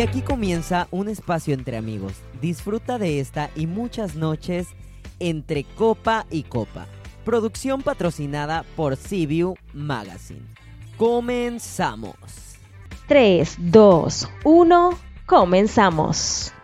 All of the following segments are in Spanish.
Y aquí comienza un espacio entre amigos. Disfruta de esta y muchas noches entre copa y copa. Producción patrocinada por CBU Magazine. Comenzamos. 3, 2, 1, comenzamos.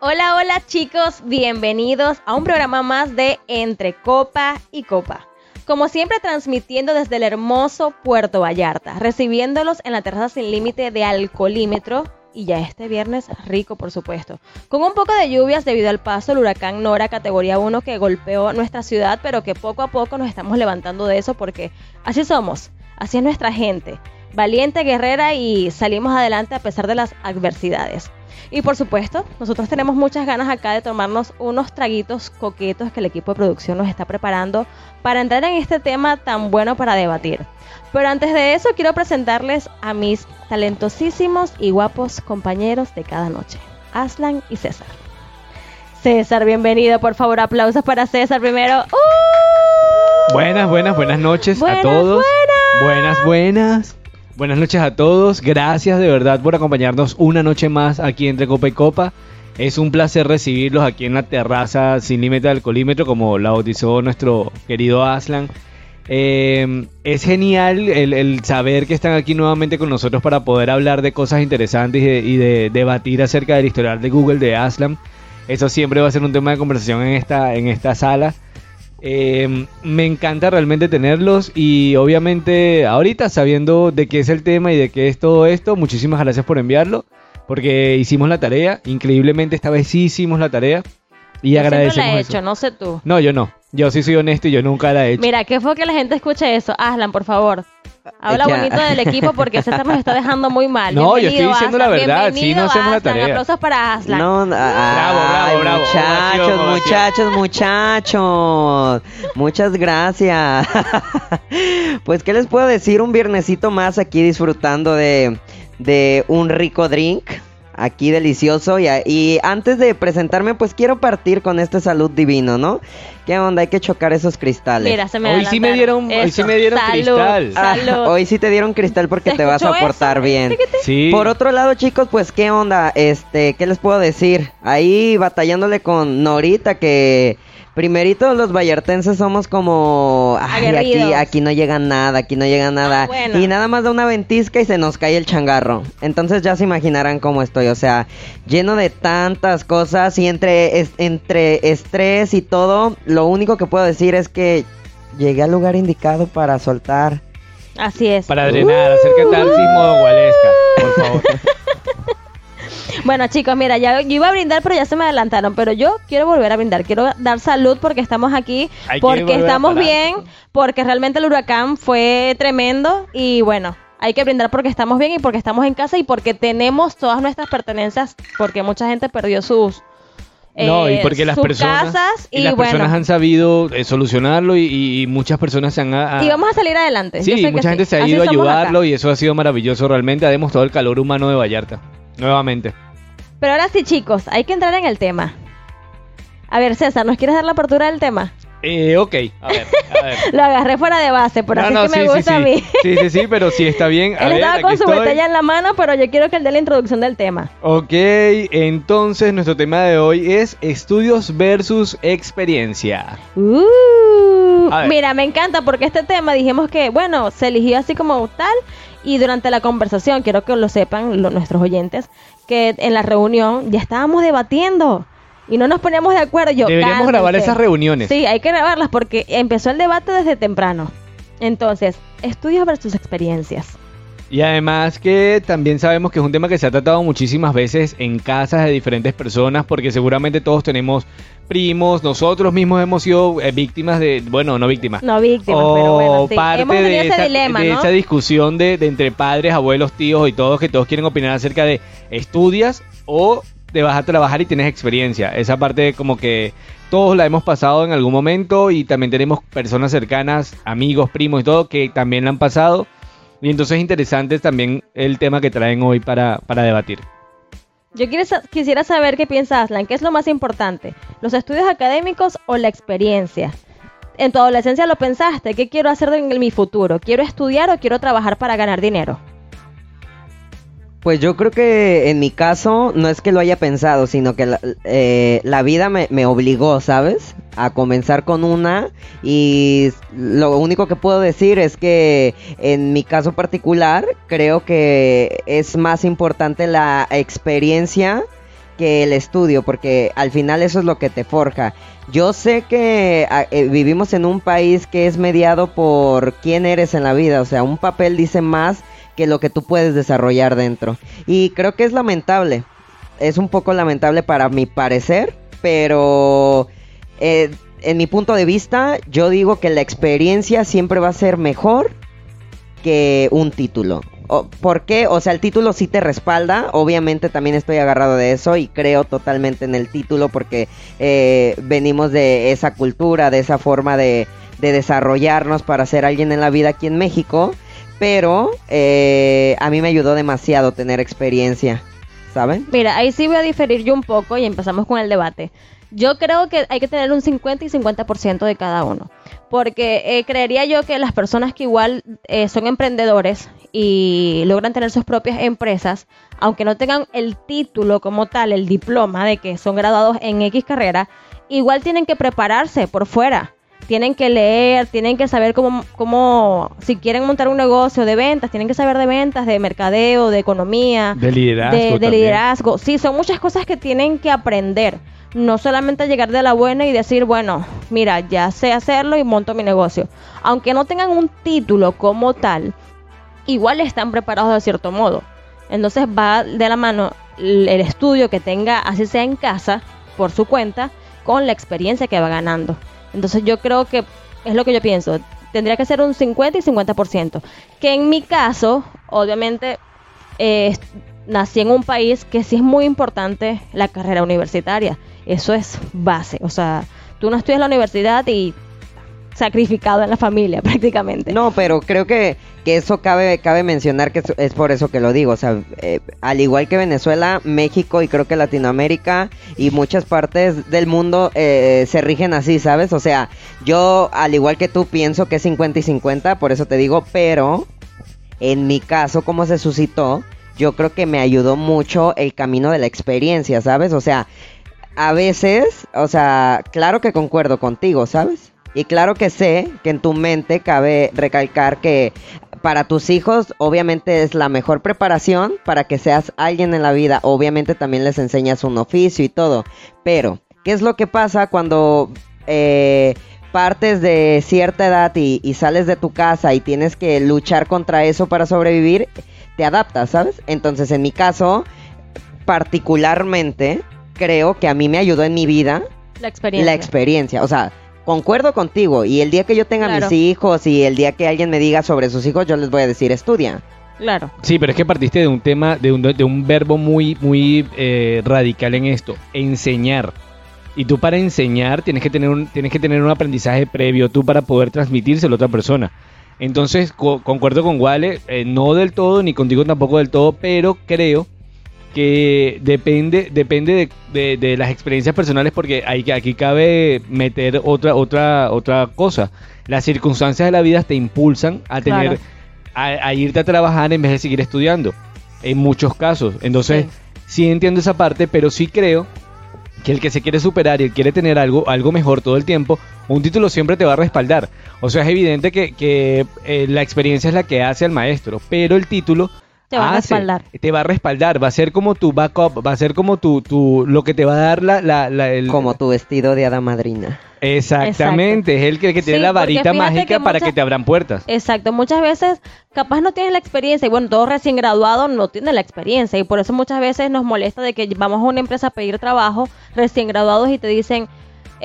Hola, hola chicos, bienvenidos a un programa más de Entre Copa y Copa. Como siempre transmitiendo desde el hermoso Puerto Vallarta, recibiéndolos en la terraza sin límite de Alcolímetro y ya este viernes rico por supuesto. Con un poco de lluvias debido al paso del huracán Nora categoría 1 que golpeó nuestra ciudad, pero que poco a poco nos estamos levantando de eso porque así somos, así es nuestra gente, valiente, guerrera y salimos adelante a pesar de las adversidades. Y por supuesto, nosotros tenemos muchas ganas acá de tomarnos unos traguitos coquetos que el equipo de producción nos está preparando para entrar en este tema tan bueno para debatir. Pero antes de eso, quiero presentarles a mis talentosísimos y guapos compañeros de cada noche, Aslan y César. César, bienvenido, por favor, aplausos para César primero. ¡Uh! Buenas, buenas, buenas noches Buenas, a todos. buenas. Buenas, buenas. Buenas noches a todos. Gracias de verdad por acompañarnos una noche más aquí entre Copa y Copa. Es un placer recibirlos aquí en la terraza sin límite del colímetro, como la bautizó nuestro querido Aslan. Eh, es genial el, el saber que están aquí nuevamente con nosotros para poder hablar de cosas interesantes y de, y de debatir acerca del historial de Google de Aslan. Eso siempre va a ser un tema de conversación en esta, en esta sala. Eh, me encanta realmente tenerlos y obviamente ahorita sabiendo de qué es el tema y de qué es todo esto, muchísimas gracias por enviarlo porque hicimos la tarea, increíblemente esta vez sí hicimos la tarea y Yo agradecemos la he eso. hecho, no sé tú. No, yo no. Yo sí soy honesto y yo nunca la he hecho. Mira, ¿qué fue que la gente escuche eso? Aslan, por favor. Habla Ya. bonito del equipo porque César nos está dejando muy mal. No, yo estoy Bienvenido, diciendo la verdad, sí, bienvenido, no hacemos la Aslan. tarea. Aplausos para Aslan. No, ah, Bravo, bravo, ay, bravo. Muchachos, muchachos, muchachos. Muchas gracias. pues, ¿qué les puedo decir? Un viernesito más aquí disfrutando de, de un rico drink. Aquí delicioso. Y, y antes de presentarme, pues quiero partir con este salud divino, ¿no? ¿Qué onda? Hay que chocar esos cristales. Mira, se me Hoy sí me dieron- hoy sí me dieron salud, cristal. Ah, Salud. hoy sí te dieron cristal porque ¿Se te vas a portar eso? bien. Sí. Por otro lado, chicos, pues qué onda, este, ¿qué les puedo decir? Ahí batallándole con Norita que primerito los vallartenses somos como ay, aquí aquí no llega nada, aquí no llega nada Ah, bueno. y nada más da una ventisca y se nos cae el changarro. Entonces ya se imaginarán cómo estoy, o sea, lleno de tantas cosas y entre es- entre estrés y todo, lo único que puedo decir es que llegué al lugar indicado para soltar Así es. Para drenar, acércate al sismo de Gualesca, por favor. Bueno, chicos, mira, ya yo iba a brindar, pero ya se me adelantaron. Pero yo quiero volver a brindar. Quiero dar salud porque estamos aquí, Hay porque estamos bien, porque realmente el huracán fue tremendo. Y bueno, hay que brindar porque estamos bien y porque estamos en casa y porque tenemos todas nuestras pertenencias, porque mucha gente perdió sus. No, y eh, porque las personas, casas y y, las bueno, personas han sabido eh, solucionarlo y, muchas personas se han... a- y vamos a salir adelante. Sí, mucha sí. gente se ha Así ido a acá. ayudarlo y eso ha sido maravilloso realmente. Ha demostrado el calor humano de Vallarta. Nuevamente. Pero ahora sí, chicos, hay que entrar en el tema. A ver, César, ¿nos quieres dar la apertura del tema? Eh, ok, a ver, a ver. Lo agarré fuera de base, por No, así no, que me gusta sí, a mí. Sí, sí, sí, pero sí está bien. A Él ver, estaba con su estoy. botella en la mano, pero yo quiero que él dé la introducción del tema. Ok, entonces nuestro tema de hoy es estudios versus experiencia. Uh, mira, me encanta porque este tema dijimos que, bueno, se eligió así como tal y durante la conversación, quiero que lo sepan lo- nuestros oyentes, que en la reunión ya estábamos debatiendo y no nos poníamos de acuerdo. Yo, Deberíamos grabar esas reuniones. Sí, hay que grabarlas porque empezó el debate desde temprano. Entonces, estudios versus experiencias. Y además que también sabemos que es un tema que se ha tratado muchísimas veces en casas de diferentes personas porque seguramente todos tenemos primos, nosotros mismos hemos sido eh, víctimas de, bueno, no víctimas. No víctimas, o pero bueno, sí. parte Hemos de, ese esa, dilema, de ¿no? esa discusión de, de entre padres, abuelos, tíos y todos que todos quieren opinar acerca de estudias o te vas a trabajar y tienes experiencia. Esa parte como que todos la hemos pasado en algún momento y también tenemos personas cercanas, amigos, primos y todo que también la han pasado. Y entonces es interesante también el tema que traen hoy para, para debatir. Yo quisiera saber qué piensa Aslan, ¿qué es lo más importante? ¿Los estudios académicos o la experiencia? En tu adolescencia lo pensaste, ¿qué quiero hacer en mi futuro? ¿Quiero estudiar o quiero trabajar para ganar dinero? Pues yo creo que en mi caso no es que lo haya pensado, sino que la, eh, la vida me, obligó, ¿sabes? A comenzar con una y lo único que puedo decir es que en mi caso particular creo que es más importante la experiencia que el estudio, porque al final eso es lo que te forja. Yo sé que ah, eh, vivimos en un país que es mediado por quién eres en la vida, o sea, un papel dice más que lo que tú puedes desarrollar dentro. Y creo que es lamentable, es un poco lamentable para mi parecer, pero eh, en mi punto de vista yo digo que la experiencia siempre va a ser mejor que un título. ¿Por qué? O sea, el título sí te respalda. Obviamente también estoy agarrado de eso y creo totalmente en el título porque eh, venimos de esa cultura, de esa forma de, de desarrollarnos para ser alguien en la vida aquí en México. Pero eh, a mí me ayudó demasiado tener experiencia, ¿saben? Mira, ahí sí voy a diferir yo un poco y empezamos con el debate. Yo creo que hay que tener un 50 y 50% de cada uno. Porque eh, creería yo que las personas que igual eh, son emprendedores y logran tener sus propias empresas, aunque no tengan el título como tal, el diploma de que son graduados en X carrera, igual tienen que prepararse por fuera. Tienen que leer, tienen que saber cómo, cómo, si quieren montar un negocio de ventas, tienen que saber de ventas, de mercadeo, de economía, De liderazgo. de, de liderazgo. Sí, son muchas cosas que tienen que aprender. No solamente llegar de la buena y decir, bueno, mira, ya sé hacerlo y monto mi negocio. Aunque no tengan un título como tal, igual están preparados de cierto modo. Entonces va de la mano el estudio que tenga, así sea en casa, por su cuenta, con la experiencia que va ganando. Entonces yo creo que es lo que yo pienso. Tendría que ser un 50 y 50%. Que en mi caso, obviamente, eh, nací en un país que sí es muy importante la carrera universitaria. Eso es base. O sea, tú no estudias la universidad y sacrificado en la familia prácticamente. No, pero creo que, que eso cabe, cabe mencionar que es, por eso que lo digo. O sea, eh, al igual que Venezuela, México y creo que Latinoamérica y muchas partes del mundo eh, se rigen así, ¿sabes? O sea, yo al igual que tú pienso que es 50 y 50, por eso te digo, pero en mi caso, como se suscitó, yo creo que me ayudó mucho el camino de la experiencia, ¿sabes? O sea, a veces, o sea, claro que concuerdo contigo, ¿sabes? Y claro que sé que en tu mente cabe recalcar que para tus hijos obviamente es la mejor preparación para que seas alguien en la vida. Obviamente también les enseñas un oficio y todo. Pero, ¿qué es lo que pasa cuando eh, partes de cierta edad y, y sales de tu casa y tienes que luchar contra eso para sobrevivir? Te adaptas, ¿sabes? Entonces, en mi caso, particularmente, creo que a mí me ayudó en mi vida La experiencia. la experiencia. O sea, concuerdo contigo. Y el día que yo tenga Claro. mis hijos y el día que alguien me diga sobre sus hijos, yo les voy a decir, estudia. Claro. Sí, pero es que partiste de un tema, de un, de un verbo muy, muy eh, radical en esto, enseñar. Y tú para enseñar tienes que tener un, tienes que tener un aprendizaje previo tú para poder transmitírselo a otra persona. Entonces, co- concuerdo con Wale, eh, no del todo, ni contigo tampoco del todo, pero creo que depende, depende de, de- de las experiencias personales, porque hay, que- aquí cabe meter otra, otra, otra cosa. Las circunstancias de la vida te impulsan a tener Claro. a, a irte a trabajar en vez de seguir estudiando. En muchos casos. Entonces, sí. entiendo esa parte, pero sí creo que el que se quiere superar y el quiere tener algo, algo mejor todo el tiempo, un título siempre te va a respaldar. O sea, es evidente que, que, eh, la experiencia es la que hace al maestro, pero el título Te va a hace- respaldar. Te va a respaldar, va a ser como tu backup, va a ser como tu, tu lo que te va a dar la, la, la- el, Como tu vestido de hada madrina. Exactamente, es el que, el que tiene Sí, la varita mágica que para que te abran puertas. Exacto, muchas veces capaz no tienes la experiencia y bueno, todos recién graduados no tienen la experiencia y por eso muchas veces nos molesta de que vamos a una empresa a pedir trabajo recién graduados y te dicen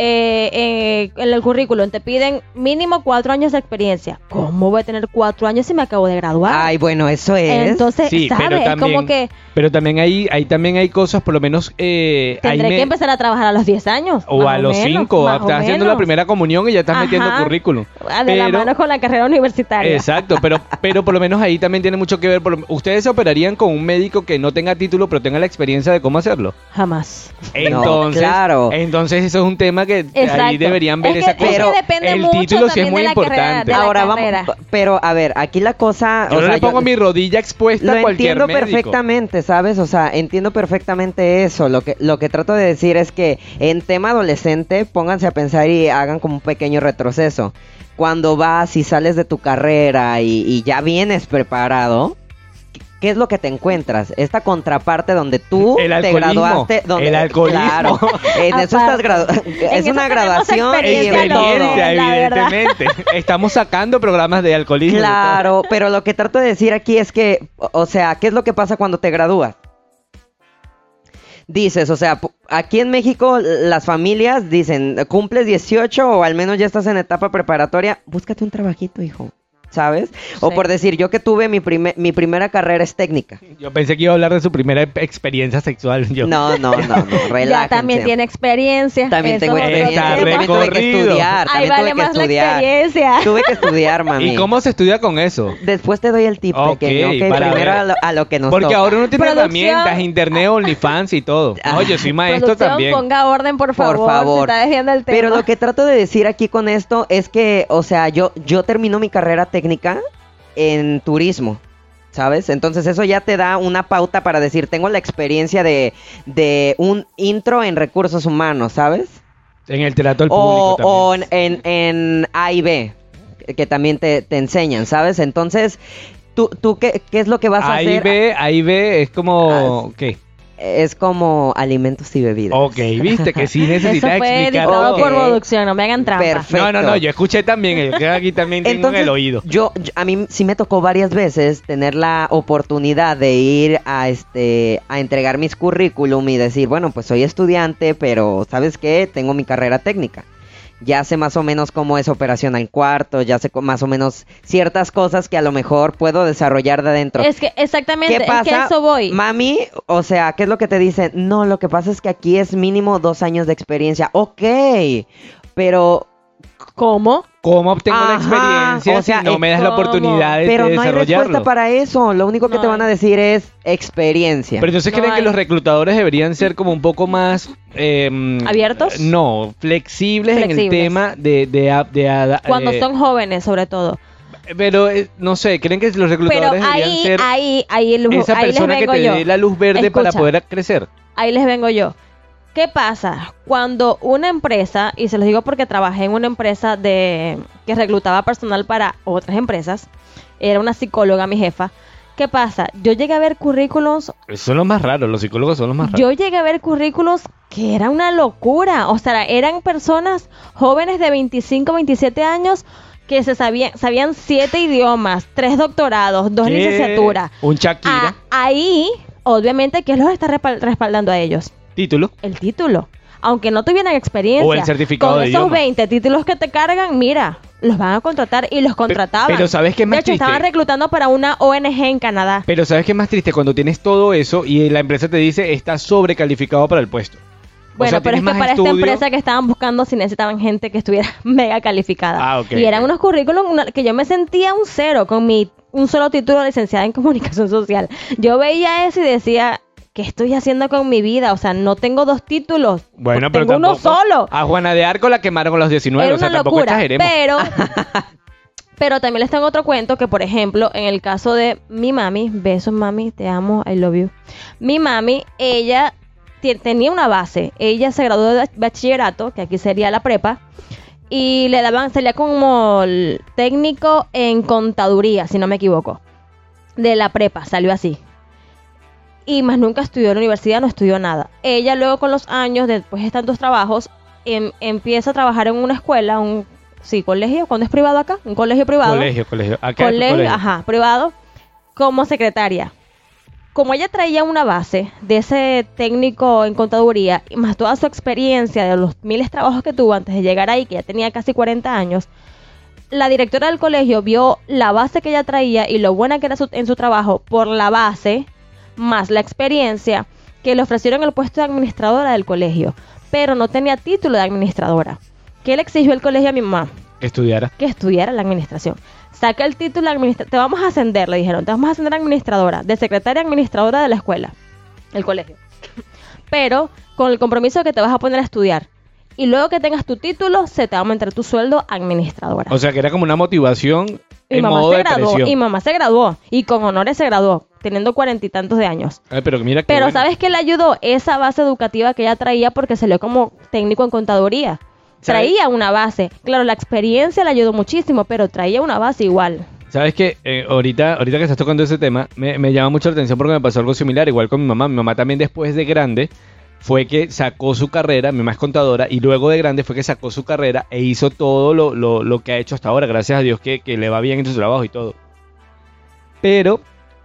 eh, eh, en el currículum te piden mínimo cuatro años de experiencia. ¿Cómo voy a tener cuatro años si me acabo de graduar? Ay, bueno, eso es. Entonces, Sí, pero ¿sabes? Es también, como que pero también hay, hay también hay cosas, por lo menos eh, tendré me- que empezar a trabajar a los 10 años. o a los menos, 5, más o estás haciendo la primera comunión y ya estás metiendo currículum. De la Pero- mano con la carrera universitaria. Exacto, pero, pero por lo menos ahí también tiene mucho que ver. por lo- ¿Ustedes se operarían con un médico que no tenga título pero tenga la experiencia de cómo hacerlo? Jamás. Entonces, claro. entonces eso es un tema que Exacto. ahí deberían ver Es esa que- es cosa. que depende el mucho título sí es muy carrera, importante. Ahora carrera. vamos, pero a ver, aquí la cosa, Yo o no sea, le pongo yo- mi rodilla expuesta a lo cualquier entiendo médico. perfectamente, ¿sabes? O sea, entiendo perfectamente eso. Lo que lo que trato de decir es que en tema adolescente, pónganse a pensar y hagan como un pequeño retroceso. Cuando vas y sales de tu carrera y, y ya vienes preparado, ¿qué es lo que te encuentras? Esta contraparte donde tú El te graduaste. Donde, El alcoholismo. Claro, en eso estás Aparte. gradu- En Es eso una graduación y experiencia los todo. evidentemente. Estamos sacando programas de alcoholismo. y. Claro, pero lo que trato de decir aquí es que, o sea, ¿qué es lo que pasa cuando te gradúas? Dices, o sea, aquí en México las familias dicen, cumples 18 o al menos ya estás en etapa preparatoria, búscate un trabajito, hijo, ¿sabes? O Sí. por decir, yo que tuve mi, prime- mi primera carrera es técnica. Yo pensé que iba a hablar de su primera ep- experiencia sexual. Yo. No, no, no, no, Ya relájense. también tiene experiencia. También eso tengo experiencia, también tuve que estudiar, Ahí también vale tuve que más la estudiar. experiencia. Tuve que estudiar, mami. ¿Y cómo se estudia con eso? Después te doy el tip Ok, pequeño, ok, para primero a lo, a lo que nos Porque toca. ahora uno tiene Producción. herramientas, internet, OnlyFans y todo. No, yo soy maestro Producción, también. ponga orden, por favor. Por favor. Se está desviando el tema. Pero lo que trato de decir aquí con esto es que, o sea, yo, yo termino mi carrera técnica en turismo, ¿sabes? Entonces eso ya te da una pauta para decir, tengo la experiencia de, de un intro en recursos humanos, ¿sabes? En el trato al O, público o también. en, en A y B, que también te, te enseñan, ¿sabes? Entonces, ¿tú, tú qué, qué es lo que vas a hacer? ve, ahí ve, es como... ¿Qué? Es como alimentos y bebidas. Ok, viste que sí Eso necesitas fue explicar editado todo. por producción, no me hagan trampa. Perfecto. No, no, no, yo escuché también, yo creo que aquí también tengo en el oído. Yo, yo- a mí sí me tocó varias veces tener la oportunidad de ir a este a entregar mis currículum y decir, bueno, pues soy estudiante, pero ¿sabes qué? Tengo mi carrera técnica. Ya sé más o menos cómo es operación al cuarto, ya sé más o menos ciertas cosas que a lo mejor puedo desarrollar de adentro. Es que exactamente, ¿Qué es que pasa? a eso voy. Mami, o sea, ¿qué es lo que te dicen? No, lo que pasa es que aquí es mínimo dos años de experiencia. Ok, pero ¿Cómo? ¿Cómo obtengo la experiencia o sea, si no me das la oportunidad de, Pero de no hay respuesta para eso. Lo único que No te van a decir es experiencia. Pero entonces No creen que los reclutadores deberían ser como un poco más... eh, ¿Abiertos? No, flexibles, en el tema de... de, de a- Cuando eh, son jóvenes, sobre todo. Pero, eh, no sé, ¿creen que los Pero reclutadores deberían ahí, ser ahí, ahí, el- esa ahí les persona que te yo. dé la luz verde para poder crecer? Ahí les vengo yo. ¿Qué pasa? Cuando una empresa, y se los digo porque trabajé en una empresa de que reclutaba personal para otras empresas, era una psicóloga mi jefa. ¿Qué pasa? Yo llegué a ver currículums, son los más raros, los psicólogos son los más raros. yo llegué a ver currículums que era una locura. O sea, eran personas jóvenes de 25, 27 años que se sabían, sabían siete idiomas, tres doctorados, dos ¿Qué? licenciaturas. Un Shakira. Ah, ahí, obviamente, ¿qué los está respal- respaldando a ellos? Título. el título. Aunque no tuvieran experiencia. O el certificado Con de esos idioma. 20 títulos que te cargan, mira, los van a contratar y los contrataban. pero ¿sabes qué es más De hecho, triste? estaban reclutando para una ONG en Canadá. Pero ¿sabes qué es más triste? Cuando tienes todo eso y la empresa te dice estás sobrecalificado para el puesto. O Bueno, sea, pero es que para esta empresa que estaban buscando si necesitaban gente que estuviera mega calificada. Ah, ok, y eran unos currículums que yo me sentía un cero con mi un solo título de licenciada en comunicación social. Yo veía eso y decía, ¿qué estoy haciendo con mi vida? O sea, no tengo dos títulos. Bueno, pero tengo uno solo. A Juana de Arco la quemaron con los 19, Era o sea, tampoco locura. exageremos. Pero, pero también les tengo otro cuento que, por ejemplo, en el caso de mi mami, besos mami, te amo, I love you. Mi mami, ella tenía una base. Ella se graduó de bachillerato, que aquí sería la prepa, y le daban, salía como el técnico en contaduría, si no me equivoco. De la prepa, salió así. Y más nunca estudió en la universidad, no estudió nada. Ella luego con los años, después de tantos trabajos, em- empieza a trabajar en una escuela, un sí, colegio, cuando es privado acá, un colegio privado. Colegio, colegio. Acá colegio, colegio. ajá, privado, como secretaria. Como ella traía una base de ese técnico en contaduría y más toda su experiencia de los miles de trabajos que tuvo antes de llegar ahí, que ya tenía casi 40 años, la directora del colegio vio la base que ella traía y lo buena que era su- en su trabajo por la base más la experiencia que le ofrecieron el puesto de administradora del colegio, pero no tenía título de administradora. ¿Qué le exigió el colegio a mi mamá? Que estudiara. que estudiara la administración. Saca el título de administradora. Te vamos a ascender, le dijeron. Te vamos a ascender a administradora, de secretaria administradora de la escuela, el colegio. Pero con el compromiso de que te vas a poner a estudiar. y luego que tengas tu título, se te va a aumentar tu sueldo administradora. O sea, que era como una motivación en mamá modo se de graduó, y mamá se graduó, y con honores se graduó, teniendo cuarenta y tantos de años. Ay, pero mira Pero bueno. ¿sabes qué le ayudó? Esa base educativa que ella traía porque salió como técnico en contaduría. ¿Sabes? Traía una base. Claro, la experiencia le ayudó muchísimo, pero traía una base igual. ¿Sabes qué? Eh, ahorita, ahorita que estás tocando ese tema, me, me llama mucho la atención porque me pasó algo similar, igual con mi mamá. Mi mamá también después de grande fue que sacó su carrera, mi mamá es contadora, y luego de grande fue que sacó su carrera e hizo todo lo, lo- lo que ha hecho hasta ahora, gracias a Dios que, que le va bien en su trabajo y todo. Pero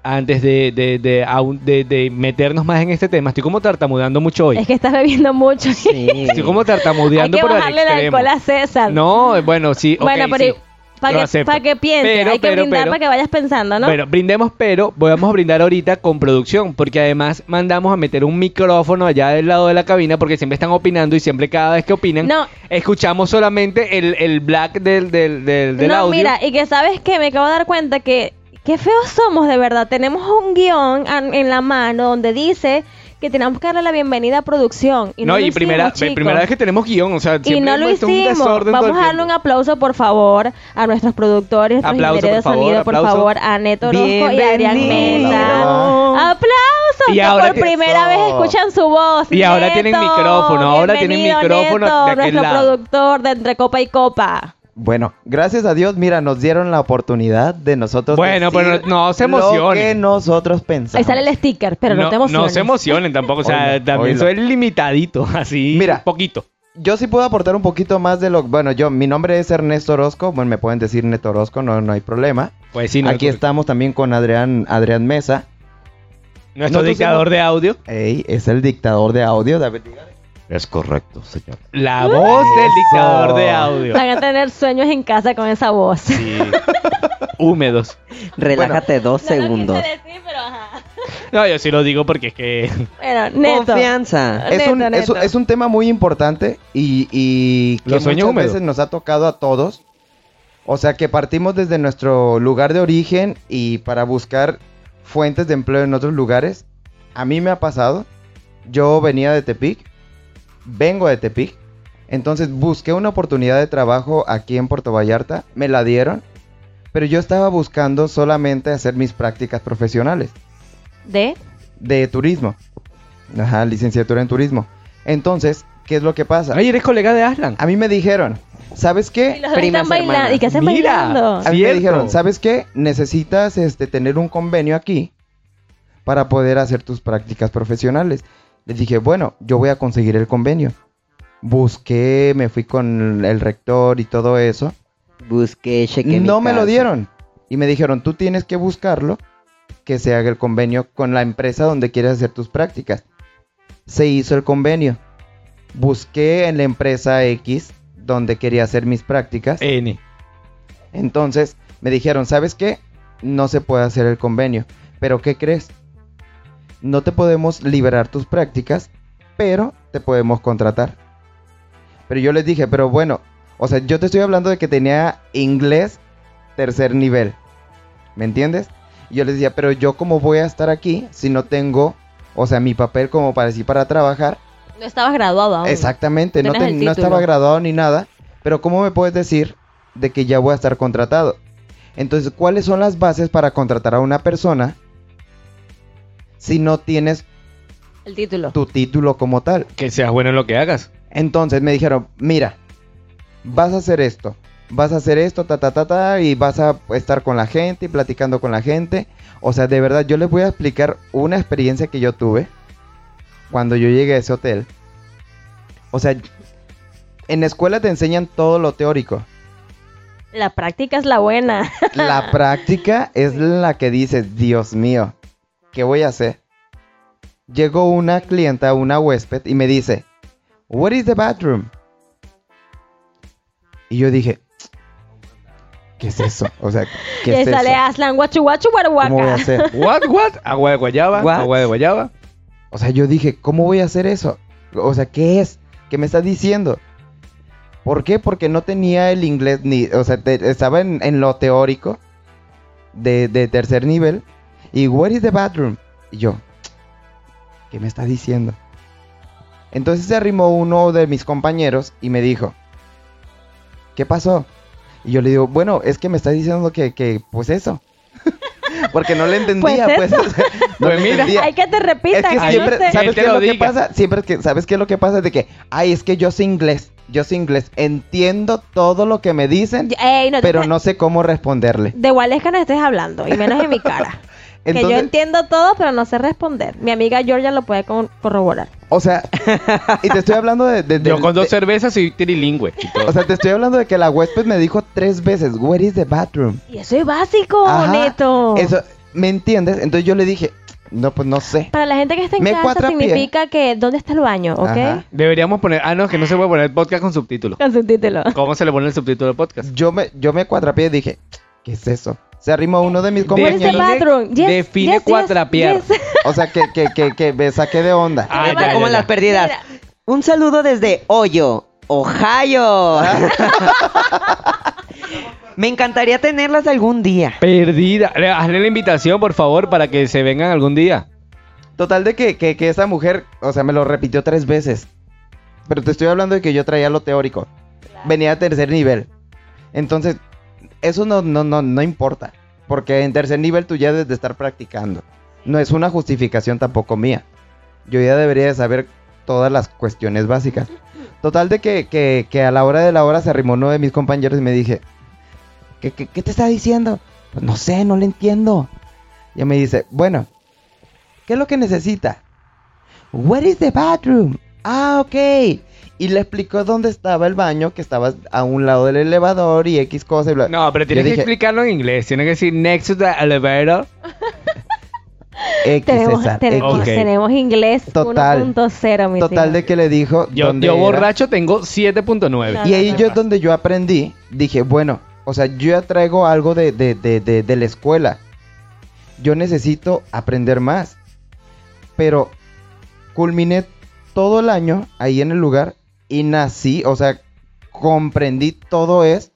antes de, de, de, aún- de- de meternos más en este tema, estoy como tartamudeando mucho hoy. Es que estás bebiendo mucho. Sí. Estoy como Hay tartamudeando que por el bajarle el alcohol a César. No, bueno, sí, bueno, pero sí. para que, pa' que pienses, Pero, hay que pero, brindar para que vayas pensando, ¿no? Bueno, brindemos, pero vamos a brindar ahorita con producción, porque además mandamos a meter un micrófono allá del lado de la cabina, porque siempre están opinando y siempre cada vez que opinan, No. escuchamos solamente el, el black del, del, del, del no, audio. mira, y que sabes que me acabo de dar cuenta que qué feos somos de verdad. Tenemos un guion en la mano donde dice que tenemos que darle la bienvenida a producción. Y no, no, lo y primera, hicimos, primera vez que tenemos guion, o sea, Y no lo un hicimos. todo Vamos a darle un aplauso, por favor, a nuestros productores, a nuestros Aplauso, de por favor, sonido, por favor, a Neto Orozco y a Adrián. Mesa. ¡Aplausos! Y que ahora por primera vez escuchan su voz. Y ahora tienen micrófono, ahora tienen micrófono Neto, de aquel nuestro lado. productor de Entre Copa y Copa. Bueno, gracias a Dios, mira, nos dieron la oportunidad de nosotros. Bueno, decir pero no se Lo emocionen. que nosotros pensamos. Ahí sale el sticker, pero no, te emociones. se emocionen tampoco, o sea, también soy limitadito, así, Mira. un poquito. Yo sí puedo aportar un poquito más de lo. Bueno, yo, mi nombre es Ernesto Orozco. Bueno, me pueden decir Neto Orozco, no, no hay problema. Pues sí, no, Aquí estamos también con Adrián, Adrián Mesa. nuestro dictador de audio. Ey, es el dictador de audio, David. dígale. Es correcto, señor. La voz del dictador de audio. Van a tener sueños en casa con esa voz. Sí. Húmedos. Relájate dos segundos. No, yo sí lo digo porque es que. Bueno, neto. Confianza. Es un, Neto, es, un- neto. es un tema muy importante y, y que Los muchas húmedos. veces nos ha tocado a todos. O sea que partimos desde nuestro lugar de origen y para buscar fuentes de empleo en otros lugares. A mí me ha pasado. Yo venía de Tepic. Vengo de Tepic. Entonces busqué una oportunidad de trabajo aquí en Puerto Vallarta. Me la dieron. Pero yo estaba buscando solamente hacer mis prácticas profesionales De. de turismo. Ajá, licenciatura en turismo. Entonces, ¿qué es lo que pasa? Ay, eres colega de Aslan. A mí me dijeron, ¿sabes Y qué? los dos Primas están bailando. hermanas. ¿Y qué hacen Mira. bailando? A mí me dijeron, ¿sabes qué? Necesitas este, tener un convenio aquí para poder hacer tus prácticas profesionales. Les dije, bueno, yo voy a conseguir el convenio. Busqué, me fui con el rector y todo eso. Busqué, chequé mi No me lo dieron. Y me dijeron, tú tienes que buscarlo, que se haga el convenio con la empresa donde quieres hacer tus prácticas. Se hizo el convenio. Busqué en la empresa X donde quería hacer mis prácticas. N. Entonces me dijeron, ¿sabes qué? No se puede hacer el convenio. Pero ¿qué crees? No te podemos liberar tus prácticas, pero te podemos contratar. Pero yo les dije, pero bueno, o sea, yo te estoy hablando de que tenía inglés tercer nivel. ¿Me entiendes? Y yo les decía, pero yo cómo voy a estar aquí si no tengo, o sea, mi papel como para decir para trabajar. No estabas graduado aún. Exactamente, no, te- no estaba graduado ni nada, pero ¿cómo me puedes decir de que ya voy a estar contratado? Entonces, ¿cuáles son las bases para contratar a una persona si no tienes El título. tu título como tal? Que seas bueno en lo que hagas. Entonces me dijeron, mira, vas a hacer esto, vas a hacer esto, ta, ta, ta, ta, y vas a estar con la gente y platicando con la gente. O sea, de verdad, yo les voy a explicar una experiencia que yo tuve cuando yo llegué a ese hotel. O sea, en la escuela te enseñan todo lo teórico. La práctica es la buena. La práctica es la que dices, Dios mío, ¿qué voy a hacer? Llegó una clienta, una huésped, y me dice, What is the bathroom? Y yo dije, ¿qué es eso? O sea, ¿qué es sale eso? Aslan, guachu, guachu, ¿Cómo voy a guaraguaca. hacer? What, what? Agua de guayaba. What? Agua de guayaba. O sea, yo dije, ¿cómo voy a hacer eso? O sea, ¿qué es? ¿Qué me estás diciendo? ¿Por qué? Porque no tenía el inglés ni, o sea, te- estaba en, en lo teórico de, de tercer nivel. Y, where is the bathroom? Y yo, ¿qué me está diciendo? Entonces se arrimó uno de mis compañeros y me dijo, ¿qué pasó? Y yo le digo, bueno, es que me está diciendo que, que pues eso. Porque no le entendía, Pues pues. eso. no Pues le mira, entendía. Hay que te Es repita. que que siempre, no sé. ¿sabes qué es lo lo que pasa? Siempre es que, ¿sabes qué es lo que pasa? De que, ay, es que yo sé inglés, yo sé inglés, entiendo todo lo que me dicen, Ey, no te- pero no sé cómo responderle. De igual es que no estés hablando, y menos en mi cara. que yo entiendo todo, pero no sé responder. Mi amiga Georgia lo puede con- corroborar. o sea, y te estoy hablando de... de- de- Yo con dos de- cervezas soy trilingüe. y todo. o sea, te estoy hablando de que la huésped me dijo tres veces, where is the bathroom? Y eso es básico, Ajá, Neto. Eso, ¿me entiendes? Entonces yo le dije, no, pues no sé. Para la gente que está en Me casa significa que ¿dónde está el baño? ¿Ok? Ajá. Deberíamos poner. Ah, no, que no se puede poner podcast con subtítulos. Con subtítulo. ¿Cómo se le pone el subtítulo al podcast? Yo me, yo me cuatrapié y dije, ¿qué es eso? Se arrimó uno de mis Define- compañeros. bathroom? Yes, define yes, yes, cuatrapear. yes. O sea, que, que, que, que me saqué de onda. Ah, Está ya, como ya, en ya. las perdidas. Mira. Un saludo desde Hoyo, Ohio. Me encantaría tenerlas algún día. Perdida. Le- Hazle la invitación, por favor, para que se vengan algún día. Total de que, que, que esa mujer, o sea, me lo repitió tres veces. Pero te estoy hablando de que yo traía lo teórico. Venía a tercer nivel. Entonces, eso no, no, no, no importa. Porque en tercer nivel tú ya debes de estar practicando. No es una justificación tampoco mía. Yo ya debería de saber todas las cuestiones básicas. Total de que, que, que a la hora de la hora se arrimó uno de mis compañeros y me dije, ¿qué, qué, qué te está diciendo? Pues no sé, no le entiendo. Y me dice, bueno, ¿qué es lo que necesita? Where is the bathroom? Ah, ok. Y le explicó dónde estaba el baño, que estaba a un lado del elevador y X cosa y bla. No, pero tienes Yo que dije, explicarlo en inglés. Tienes que decir next to the elevator. X, Tenemos, César, tenemos, Ok. tenemos inglés Total. 1.0, mi Total de que le dijo Yo, dónde yo era. borracho tengo 7.9. No. Y ahí yo es donde yo aprendí, dije, bueno, o sea, yo ya traigo algo de, de, de, de, de la escuela. Yo necesito aprender más. Pero culminé todo el año ahí en el lugar y nací, o sea, comprendí todo es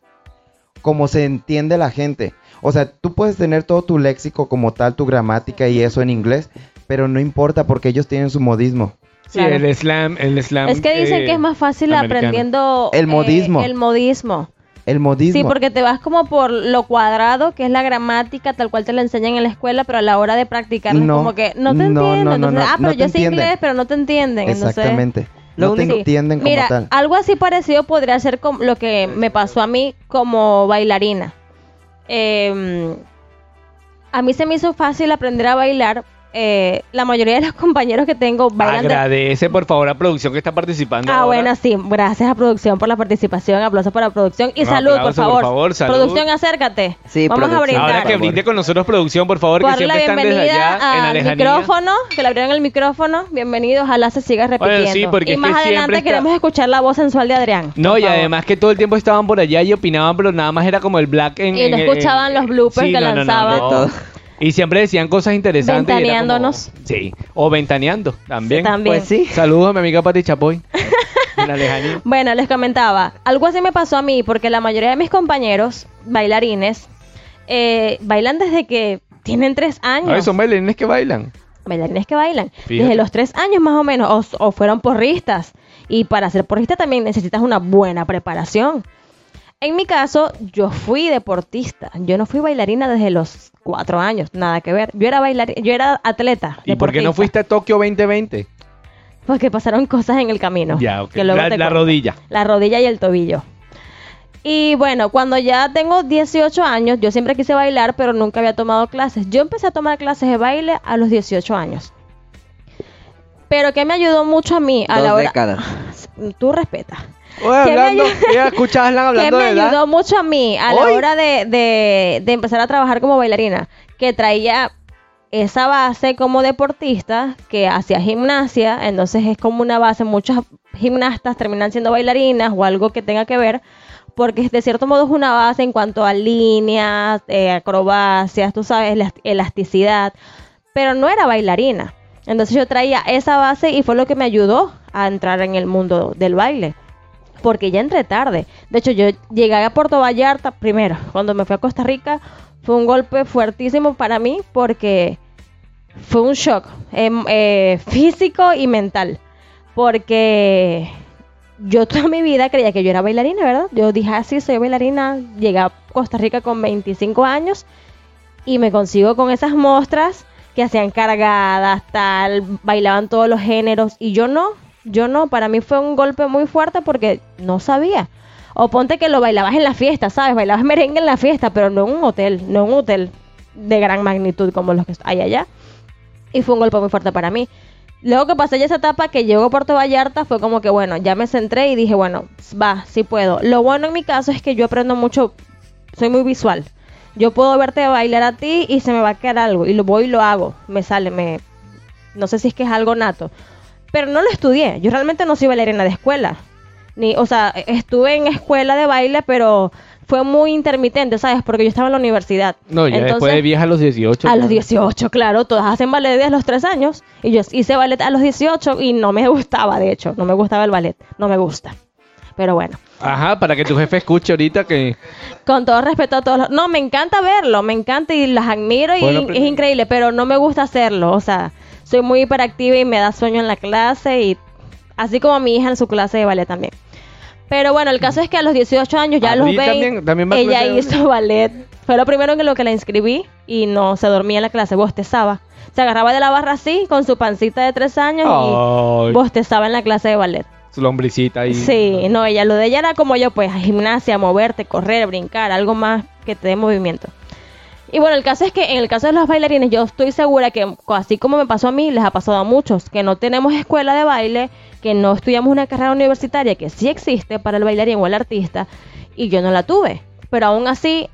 como se entiende la gente. O sea, tú puedes tener todo tu léxico como tal, tu gramática y eso en inglés, pero no importa porque ellos tienen su modismo. Sí, Claro. el slam, el slam. Es que dicen eh, que es más fácil americano. aprendiendo El eh, modismo. el modismo. El modismo. Sí, porque te vas como por lo cuadrado, que es la gramática tal cual te la enseñan en la escuela, pero a la hora de practicarla es No, como que no te no, entienden. no, no, Entonces, no, ah, pero no yo sé inglés, pero no te entienden. Entonces, Exactamente. Lo no te único- entienden como Mira, tal. algo así parecido podría ser como lo que me pasó a mí como bailarina. Eh, a mí se me hizo fácil aprender a bailar. Eh, la mayoría de los compañeros que tengo bailan de- Agradece, por favor, a producción que está participando. Ah, ahora. bueno, sí. Gracias a producción por la participación. Aplausos para producción. Y salud, por aplauso, por favor. favor, salud. Producción, acércate. Sí, Vamos a producción. brindar. Ahora que Por brinde con nosotros, producción, por favor, que Darle la siempre están desde bienvenida allá en la micrófono, que le abrieron el micrófono. Bienvenido, ojalá se siga repitiendo. sí, porque y es más que adelante está- queremos escuchar la voz sensual de Adrián. No, por y favor. además que todo el tiempo estaban por allá y opinaban, pero nada más era como el black en... Y no en- escuchaban los bloopers que no, no, no, lanzaban. no. Y siempre decían cosas interesantes. como- Ventaneándonos. Sí, o ventaneando también. También. Pues sí. Saludos a mi amiga Pati Chapoy. en la lejanía. Bueno, les comentaba, algo así me pasó a mí porque la mayoría de mis compañeros bailarines eh, bailan desde que tienen tres años. Ay, son bailarines que bailan. bailarines que bailan Fíjate. desde los tres años más o menos o, o fueron porristas y para ser porrista también necesitas una buena preparación en mi caso yo fui deportista yo no fui bailarina desde los cuatro años nada que ver yo era bailarina yo era atleta ¿Y por qué no deportista, fuiste a Tokio 2020? porque pasaron cosas en el camino Ya, ok. que luego La, te la rodilla. la rodilla y el tobillo y bueno, cuando ya tengo 18 años, yo siempre quise bailar, pero nunca había tomado clases. Yo empecé a tomar clases de baile a los 18 años. Pero que me ayudó mucho a mí a Dos la hora... décadas. Tú respetas. Oye, ¿Qué me hablando, ya escuchas a Alan Que hablando me de edad. ayudó mucho a mí a la Hoy. hora de, de- de empezar a trabajar como bailarina. Que traía esa base como deportista, que hacía gimnasia, entonces es como una base, muchas gimnastas terminan siendo bailarinas o algo que tenga que ver, porque de cierto modo es una base en cuanto a líneas, eh, acrobacias, tú sabes, elas- elasticidad, pero no era bailarina. Entonces yo traía esa base y fue lo que me ayudó a entrar en el mundo del baile. Porque ya entré tarde. De hecho, yo llegué a Puerto Vallarta primero. Cuando me fui a Costa Rica, fue un golpe fuertísimo para mí porque fue un shock em, eh, físico y mental. porque yo toda mi vida creía que yo era bailarina, ¿verdad? Yo dije, así soy bailarina, llegué a Costa Rica con 25 años y me consigo con esas mostras que hacían cargadas, tal, bailaban todos los géneros y yo no, yo no, para mí fue un golpe muy fuerte porque no sabía. O ponte que lo bailabas en la fiesta, ¿sabes? Bailabas merengue en la fiesta, pero no en un hotel, no en un hotel de gran magnitud como los que hay allá. Y fue un golpe muy fuerte para mí. Luego que pasé ya esa etapa que llegó a Puerto Vallarta, fue como que bueno, ya me centré y dije, bueno, va, sí puedo. Lo bueno en mi caso es que yo aprendo mucho, soy muy visual. Yo puedo verte bailar a ti y se me va a quedar algo. Y lo voy y lo hago. Me sale, me. No sé si es que es algo nato. Pero no lo estudié. Yo realmente no soy bailarina de escuela. Ni, o sea, estuve en escuela de baile, pero fue muy intermitente, ¿sabes? Porque yo estaba en la universidad. No, ya después de vieja a los 18. A los 18, claro. Todas hacen ballet desde los 3 años. Y yo hice ballet a los 18 y no me gustaba, de hecho. No me gustaba el ballet. No me gusta. Pero bueno. Ajá, para que tu jefe escuche ahorita que... Con todo respeto a todos los... No, me encanta verlo, me encanta y las admiro y es increíble, pero no me gusta hacerlo. O sea, soy muy hiperactiva y me da sueño en la clase y así como a mi hija en su clase de ballet también. Pero bueno, el caso es que a los 18 años, ya a los 20, también, ella hizo ballet. Fue lo primero en lo que la inscribí y no se dormía en la clase, bostezaba. Se agarraba de la barra así, con su pancita de tres años y bostezaba en la clase de ballet su lombricita ahí. Sí, no, ella lo de ella era como yo, pues, a gimnasia, moverte, correr, brincar, algo más que te dé movimiento. Y bueno, el caso es que en el caso de los bailarines, yo estoy segura que así como me pasó a mí, les ha pasado a muchos, que no tenemos escuela de baile, que no estudiamos una carrera universitaria que sí existe para el bailarín o el artista, y yo no la tuve. Pero aún así,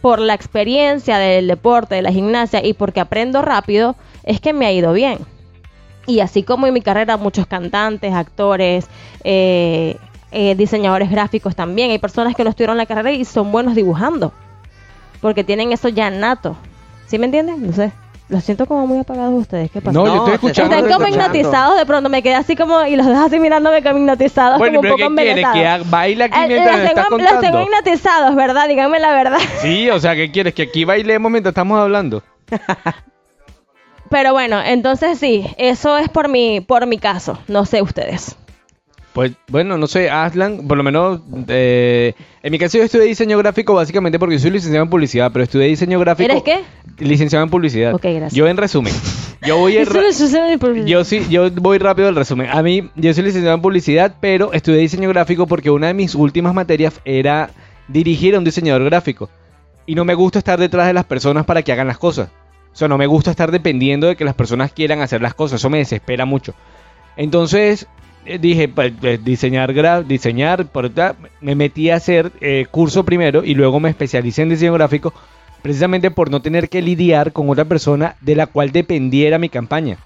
por la experiencia del deporte, de la gimnasia y porque aprendo rápido, es que me ha ido bien. Y así como en mi carrera, muchos cantantes, actores, eh, eh, diseñadores gráficos también. Hay personas que no estudiaron la carrera y son buenos dibujando. Porque tienen eso ya nato. ¿Sí me entienden? No sé. Lo siento como muy apagados ustedes. ¿Qué pasa? No, yo estoy escuchando. Están como hipnotizados. De pronto me quedé así como... Y los dejo así mirándome como hipnotizados. Bueno, como pero un poco ¿qué quiere? ¿Que baila aquí eh, mientras los tengo, contando? Los tengo hipnotizados, ¿verdad? Díganme la verdad. Sí, o sea, ¿qué quieres? ¿Que aquí bailemos mientras estamos hablando? Pero bueno, entonces sí, eso es por mi, por mi caso. No sé ustedes. Pues bueno, no sé, Aslan, por lo menos eh, en mi caso yo estudié diseño gráfico básicamente porque soy licenciado en publicidad, pero estudié diseño gráfico. ¿Eres qué? Licenciado en publicidad. Ok, gracias. Yo en resumen, yo voy yo sí, yo voy rápido al resumen. A mí yo soy licenciado en publicidad, pero estudié diseño gráfico porque una de mis últimas materias era dirigir a un diseñador gráfico y no me gusta estar detrás de las personas para que hagan las cosas. O sea, no me gusta estar dependiendo de que las personas quieran hacer las cosas. Eso me desespera mucho. Entonces dije, pues, eh, diseñar, diseñar, por me metí a hacer eh, curso primero y luego me especialicé en diseño gráfico precisamente por no tener que lidiar con otra persona de la cual dependiera mi campaña.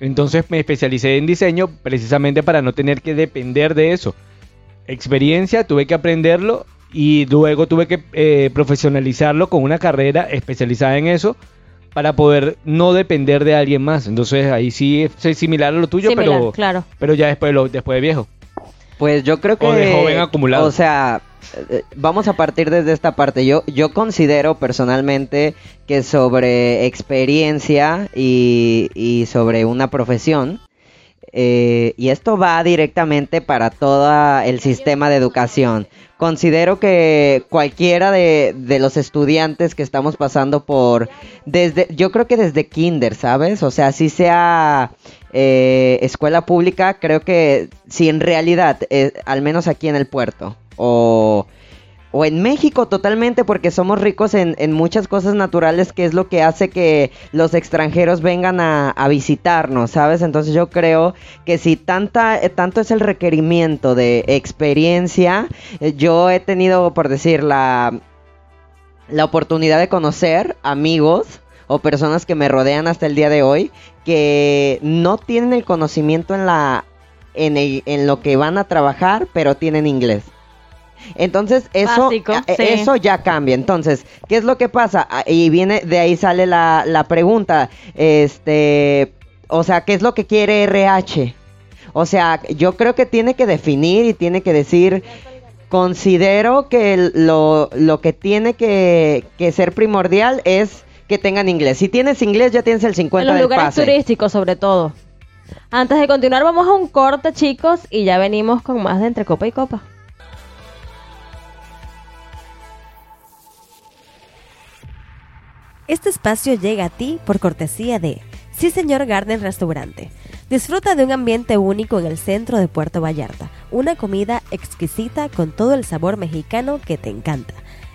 Entonces me especialicé en diseño precisamente para no tener que depender de eso. Experiencia, tuve que aprenderlo y luego tuve que profesionalizarlo con una carrera especializada en eso para poder no depender de alguien más. Entonces ahí sí es similar a lo tuyo, pero, claro. pero ya después, lo, después de viejo. Pues yo creo que... O de joven acumulado. O sea, eh, vamos a partir desde esta parte. Yo, yo considero personalmente que sobre experiencia y, y sobre una profesión, eh, y esto va directamente para todo el sistema de educación. Considero que cualquiera de, los estudiantes que estamos pasando por, desde, yo creo que desde kinder, ¿sabes? O sea, si sea eh, escuela pública, creo que si en realidad, eh, al menos aquí en el puerto, o o en México totalmente porque somos ricos en, muchas cosas naturales que es lo que hace que los extranjeros vengan a, visitarnos, ¿sabes? Entonces yo creo que si tanta, eh, tanto es el requerimiento de experiencia, eh, yo he tenido, por decir, la, la oportunidad de conocer amigos o personas que me rodean hasta el día de hoy que no tienen el conocimiento en la en, en lo que van a trabajar, pero tienen inglés. Entonces, eso, eh, eso ya cambia. Entonces, ¿qué es lo que pasa? Ah, y viene, de ahí sale la, la pregunta. Este, o sea, ¿qué es lo que quiere RH? O sea, yo creo que tiene que definir y tiene que decir, considero que lo, lo que tiene que, que, ser primordial es que tengan inglés. Si tienes inglés ya tienes el 50 en los del lugares turísticos sobre todo. Antes de continuar, vamos a un corte, chicos, y ya venimos con más de Entre Copa y Copa. Este espacio llega a ti por cortesía de Sí Señor Garden Restaurante. Disfruta de un ambiente único en el centro de Puerto Vallarta, una comida exquisita con todo el sabor mexicano que te encanta,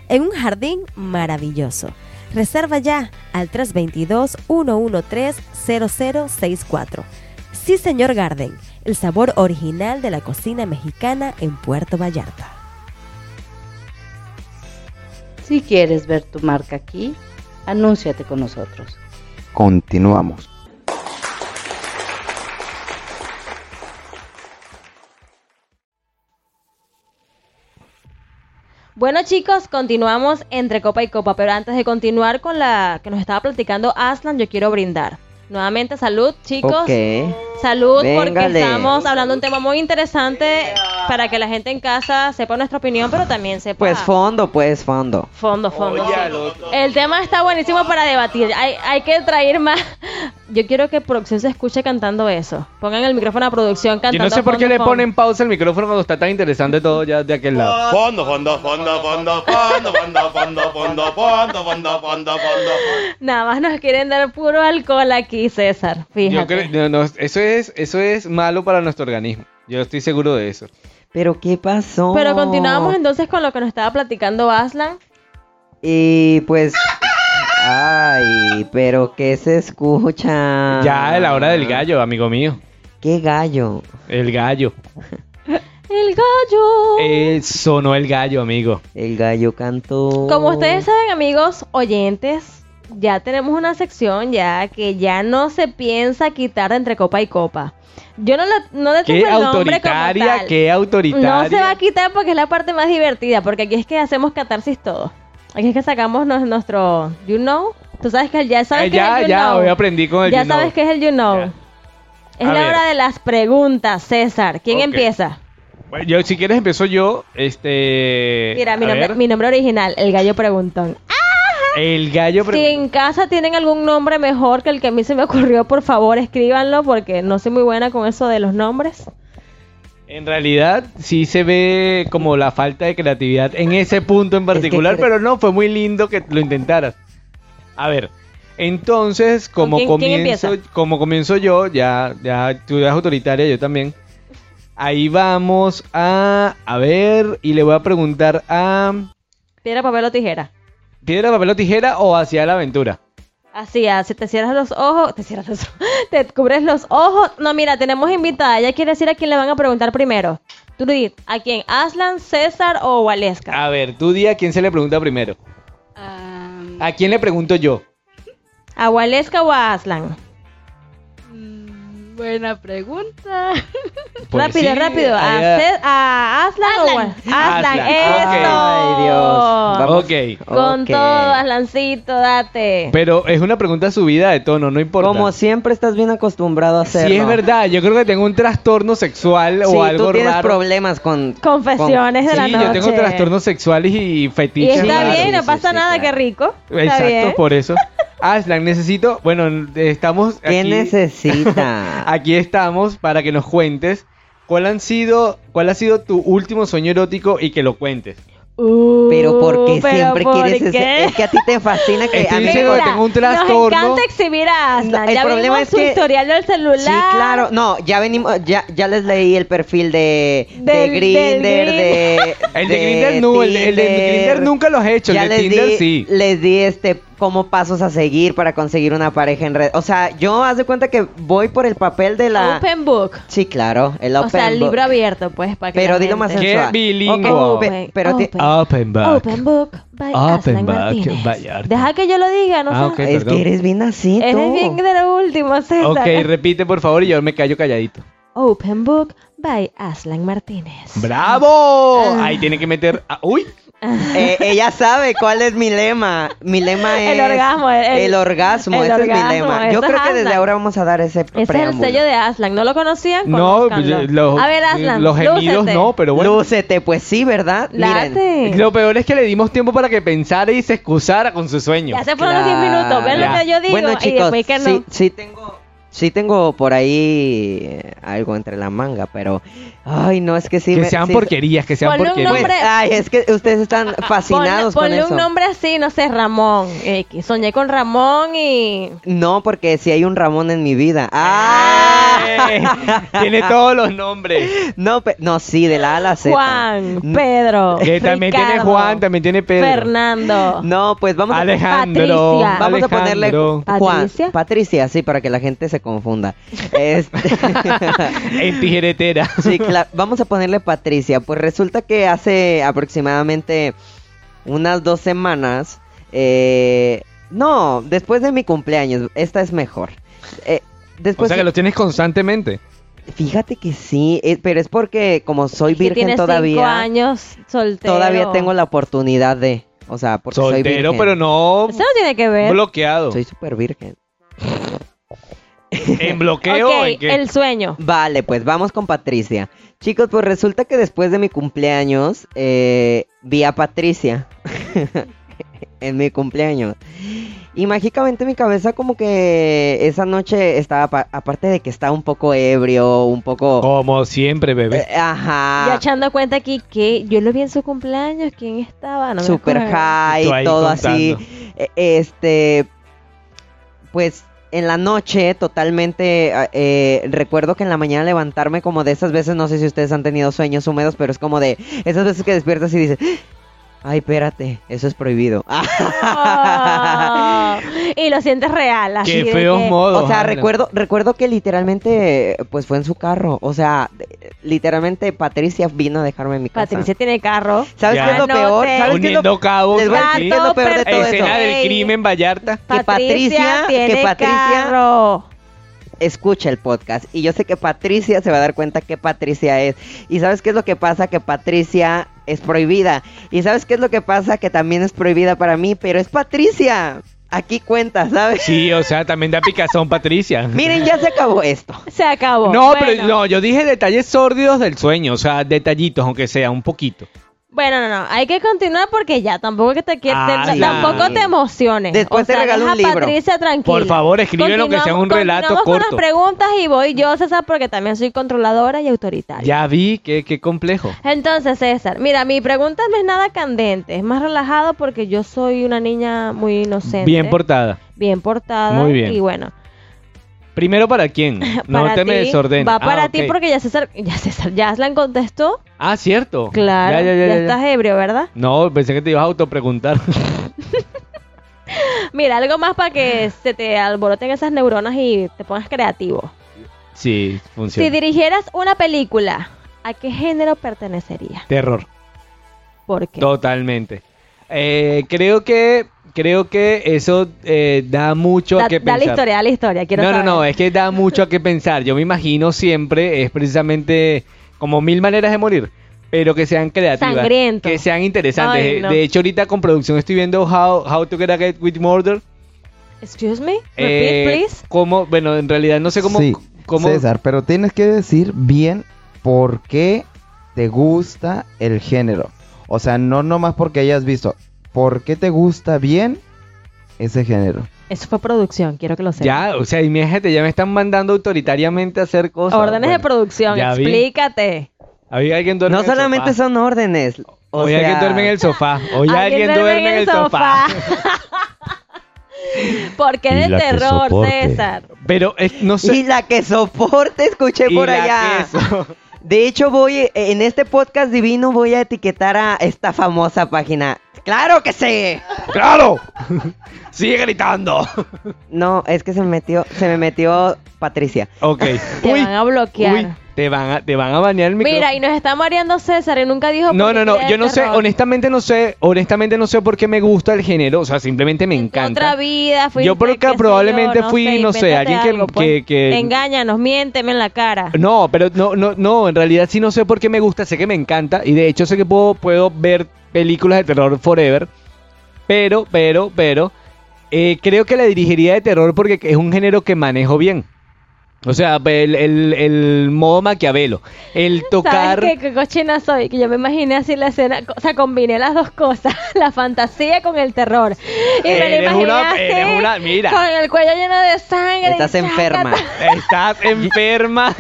en un jardín maravilloso. Reserva ya al 322-113-0064. Sí Señor Garden, el sabor original de la cocina mexicana en Puerto Vallarta. Si quieres ver tu marca aquí, anúnciate con nosotros. Continuamos. Bueno chicos, continuamos entre copa y copa, pero antes de continuar con la que nos estaba platicando Aslan, yo quiero brindar. Nuevamente salud chicos. Salud porque estamos hablando de un tema muy interesante para que la gente en casa sepa nuestra opinión, pero también sepa... Pues fondo, pues fondo. Fondo, fondo. sí. El tema está buenísimo para debatir. Hay, hay que traer más. Yo quiero que producción se escuche cantando eso. Pongan el micrófono a producción Yo cantando. no sé por qué fondo, le fondo. ponen pausa el micrófono cuando está tan interesante todo ya de aquel lado. Fondo, fondo, fondo, fondo, fondo, fondo, fondo, fondo, fondo, fondo, fondo, fondo. Nada más nos quieren dar puro alcohol aquí, César. Yo Fíjate. creo, no, no, eso es, eso es malo para nuestro organismo. Yo estoy seguro de eso. Pero ¿qué pasó? Pero continuamos entonces con lo que nos estaba platicando Aslan. Y pues... Ay, pero ¿qué se escucha? Ya es la hora del gallo, amigo mío. ¿Qué gallo? El gallo. El gallo. Eh, sonó el gallo, amigo. El gallo cantó. Como ustedes saben, amigos oyentes, ya tenemos una sección ya que ya no se piensa quitar de entre copa y copa. Yo no, le- no le tengo Qué el nombre como tal. qué autoritaria. No se va a quitar porque es la parte más divertida, porque aquí es que hacemos catarsis todo. Aquí es que sacamos nuestro you know. Tú sabes que ya sabes Eh, que es ya, el you ya, know. hoy aprendí con el Ya you know. sabes que es el you know. Ya. Es A la ver. hora de las preguntas, César. ¿Quién empieza? Bueno, yo, si quieres empiezo yo, este... Mira, mi nombre, mi nombre original, el gallo preguntón. El gallo... Si en casa tienen algún nombre mejor que el que a mí se me ocurrió, por favor escríbanlo porque no soy muy buena con eso de los nombres. En realidad sí se ve como la falta de creatividad en ese punto en particular, pero no, fue muy lindo que lo intentaras. A ver, entonces, como quién- comienzo, como comienzo yo, ya, ya tú eres autoritaria, yo también. Ahí vamos a, a ver, y le voy a preguntar a Piedra, papel o tijera. Piedra, papel o tijera o hacia la aventura. Así, así te cierras los ojos, te cierras los ojos, te cubres los ojos. No, mira, tenemos invitada. Ella quiere decir a quién le van a preguntar primero. Tú di, ¿a quién? ¿Aslan, César o Waleska? A ver, tú di a quién se le pregunta primero. ¿A quién le pregunto yo? ¿A Waleska o a Aslan? Buena pregunta. Pues rápido, sí, rápido. ¿A, allá- a Aslan, o a Aslan? Aslan, ¡Eso! Ay, Dios. Vamos. Ok. Con Ok. todo, Aslancito, date. Pero es una pregunta subida de tono, no importa. Como siempre estás bien acostumbrado a hacerlo. Sí, es verdad. Yo creo que tengo un trastorno sexual Sí, o algo tú tienes raro. problemas con... Confesiones de la Sí, noche. yo tengo trastornos sexuales y Y fetiches. está raros. bien, no pasa sí, nada, claro. qué rico. Está Exacto, bien. por eso. Aslan, necesito. Bueno, estamos. ¿Qué aquí, necesita? Aquí estamos para que nos cuentes cuál han sido, cuál ha sido tu último sueño erótico y que lo cuentes. Uh, Pero ¿por qué pero siempre ¿por quieres ese- qué? Es que a ti te fascina que Estoy a mí me- que tengo un Nos trastorno. encanta exhibir a Aslan. No, el ya problema vimos es su que- historial del celular. Sí, claro. No, ya venimos, ya, ya les leí el perfil de, de del de, El de Grindr no, el de- el de. Grindr nunca lo has hecho, el Ya de les Tinder di, sí. Les di este como pasos a seguir para conseguir una pareja en red. O sea, yo haz de cuenta que voy por el papel de la Open book. Sí, claro, el O open sea, el book. libro abierto, pues, para que Pero la dilo más gente- Qué sensual. bilingüe. Ok, pe- pero open, Open book. Open book by Open book. Deja que yo lo diga, no Ah, sé. es perdón. que eres bien así, Eres tú. bien de lo último, César. Ok, repite por favor y yo me callo calladito. Open book by Aslan Martínez. ¡Bravo! Ah. Ahí tiene que meter. ah, ¡Uy! Eh, ella sabe cuál es mi lema. Mi lema es El orgasmo, el- el orgasmo, el ese es orgasmo, mi lema. Yo creo es que desde ahora vamos a dar ese Ese es el preámbulo. sello de Aslan. ¿No lo conocían? No, Conózcanlo. los, A ver, Aslan. los gemidos lúcete. no, pero bueno. Lúcete, pues sí, ¿verdad? Miren. Late. Lo peor es que le dimos tiempo para que pensara y se excusara con su sueño. Ya se fueron los 10 minutos. Ven lo que yo digo Bueno, y chicos, después que no. sí, sí tengo Sí tengo por ahí eh, algo entre la manga, pero... Ay, no, es que sí... que me- sean sí- porquerías, que sean porquerías. Pues, ay, es que ustedes están fascinados Ponle, con ponle eso. un nombre así, no sé, Ramón. X. Soñé con Ramón y... No, porque si hay un Ramón en mi vida. ¡Ah! ¡Eh! Tiene todos los nombres. No, pe- no, sí, de la A a la Z. Juan, Pedro, Que también tiene Juan, también tiene Pedro. Fernando. No, pues vamos a... Alejandro. Patricia. Vamos a ponerle. Juan, ¿Patricia? Patricia, sí, para que la gente se confunda. Este... En tijeretera. Sí, claro. Vamos a ponerle Patricia. Pues resulta que hace aproximadamente unas dos semanas. eh, no, después de mi cumpleaños. Esta es mejor. Eh, O después, sea que lo tienes constantemente. fíjate que sí, eh, pero es porque como soy virgen tiene cinco todavía, años soltero. todavía tengo la oportunidad de, o sea, porque soy Soltero, virgen. pero no Eso no tiene que ver. bloqueado. Soy súper virgen. ¿En bloqueo ok, en qué? el sueño. Vale, pues vamos con Patricia. Chicos, pues resulta que después de mi cumpleaños eh, vi a Patricia en mi cumpleaños. Y mágicamente mi cabeza como que esa noche estaba, pa- aparte de que estaba un poco ebrio, un poco... Como siempre, bebé. eh, ajá. Ya echando cuenta aquí que yo lo vi en su cumpleaños. ¿Quién estaba? No me super high, todo contando. así. Eh, Este, pues en la noche totalmente, ah, eh, recuerdo que en la mañana levantarme como de esas veces, no sé si ustedes han tenido sueños húmedos, pero es como de esas veces que despiertas y dices, ay, espérate, eso es prohibido. Oh, y lo sientes real. Así Qué de feos que- modos. O sea, Ana. recuerdo, recuerdo que literalmente, pues fue en su carro. O sea, literalmente Patricia vino a dejarme en mi casa. Patricia tiene carro. ¿Sabes Ya. qué es lo Anote. peor? ¿Sabes qué es lo, Uniendo cabos. les voy a Gato, decir qué es lo peor de todo. Escena eso? del crimen, Vallarta. Que Patricia- que tiene Patricia- carro. escucha el podcast y yo sé que Patricia se va a dar cuenta que Patricia es. Y sabes qué es lo que pasa que Patricia es prohibida. Y sabes qué es lo que pasa que también es prohibida para mí, pero es Patricia. Aquí cuenta, ¿sabes? Sí, o sea, también da picazón, Patricia. Miren, ya se acabó esto. Se acabó. No, Bueno. pero no, yo dije detalles sórdidos del sueño, o sea, detallitos, aunque sea un poquito. Bueno, no, no, hay que continuar porque ya tampoco que te quieres, Ah, sí. tampoco te emociones. Después O te sea, regalo deja un libro. a Patricia tranquila. Por favor, escribe lo que sea un relato continuamos con corto. las preguntas y voy yo, César, porque también soy controladora y autoritaria. Ya vi, qué, qué complejo. Entonces, César, mira, mi pregunta no es nada candente, es más relajado porque yo soy una niña muy inocente. Bien portada. Bien portada. Muy bien. Y bueno, Primero para quién? No para te me desordenes. Va Ah, para ti porque ya César, ya César, ya Aslan contestó. Ah, cierto. Claro, Ya, ya, ya, ya, ya, ya. estás ebrio, ¿verdad? No, pensé que te ibas a autopreguntar. Mira, algo más para que se te alboroten esas neuronas y te pongas creativo. sí, Si funciona. dirigieras una película, ¿a qué género pertenecería? Terror. ¿Por qué? Totalmente. Eh, creo que creo que eso eh, da mucho Da, a qué da pensar. la historia, da la historia. Quiero no, saber. no, no, es que da mucho a qué pensar. Yo me imagino siempre es precisamente como mil maneras de morir, pero que sean creativas, Sangriento. que sean interesantes. Ay, De- no. De hecho, ahorita con producción estoy viendo How, How to Get Away with Murder. Excuse me, repeat, Eh, please. cómo, bueno, en realidad no sé cómo, sí, cómo César, pero tienes que decir bien por qué te gusta el género. O sea, no nomás porque hayas visto. ¿Por qué te gusta bien ese género? Eso fue producción, quiero que lo sepas. ya, o sea, imagínate, ya me están mandando autoritariamente a hacer cosas. Órdenes de producción, ya vi. explícate. Hoy alguien duerme No en el solamente sofá. son órdenes. O Hoy sea, alguien duerme en el sofá. Hoy alguien, duerme en el sofá. Porque Y de terror. César. Pero eh, no sé. Y la que soporte, escuché y por la allá. De hecho, voy en este podcast divino voy a etiquetar a esta famosa página. ¡Claro que sí! ¡Claro! Sigue gritando. No, es que se me metió, se me metió Patricia. Ok. Te van a bloquear. uy, te van a, te van a banear el micrófono. Mira, y nos está mareando César y nunca dijo No, por qué no, no, yo no sé, terror. honestamente no sé, honestamente no sé por qué me gusta el género, o sea, simplemente me tu encanta. otra vida fuiste, Yo qué sé probablemente fui, no sé, invéntate alguien que- pues. que- que- Engáñanos, miénteme en la cara. No, pero no, no, no, en realidad sí no sé por qué me gusta, sé que me encanta y de hecho sé que puedo, puedo ver películas de terror forever, pero, pero, pero, eh, creo que la dirigiría de terror porque es un género que manejo bien. O sea, el, el, el modo Maquiavelo. El tocar... ¿Sabes qué, qué cochina soy? Que yo me imaginé así la escena, o sea, combiné las dos cosas, la fantasía con el terror. Y me lo Eres imaginé una- así, eres una- mira. con el cuello lleno de sangre. Estás enferma. Estás enferma.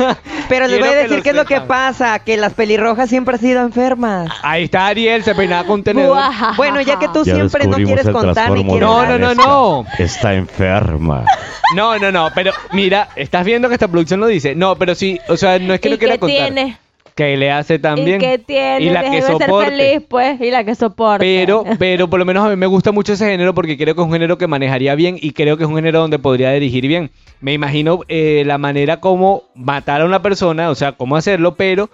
Pero les voy a decir qué es lo que pasa, que las pelirrojas siempre han sido enfermas. Ahí está Ariel, se peinaba con tenedor. Bueno, ya que tú Ya siempre no quieres contar ni quieres No, no, no, no. Está enferma. No, no, no, pero mira, estás viendo que esta producción lo dice. No, pero sí, o sea, no es que ¿Y no quiera contar. tiene? Que le hace también. ¿Y qué tiene? Y la que soporte. ser feliz, pues, y la que soporte. Pero, pero por lo menos a mí me gusta mucho ese género porque creo que es un género que manejaría bien y creo que es un género donde podría dirigir bien. Me imagino eh, la manera como matar a una persona, o sea, cómo hacerlo, pero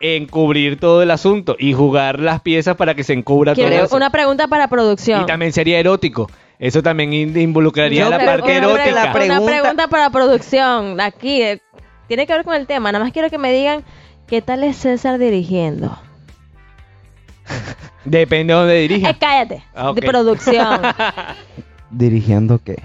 encubrir todo el asunto y jugar las piezas para que se encubra todo Quiero eso. una pregunta para producción. Y también sería erótico. Eso también in- involucraría Yo la parte erótica. la pregunta- una pregunta para producción. Aquí, eh, tiene que ver con el tema. Nada más quiero que me digan qué tal es César dirigiendo. Depende de dónde dirija. Eh, cállate. Ah. De producción. ¿Dirigiendo qué?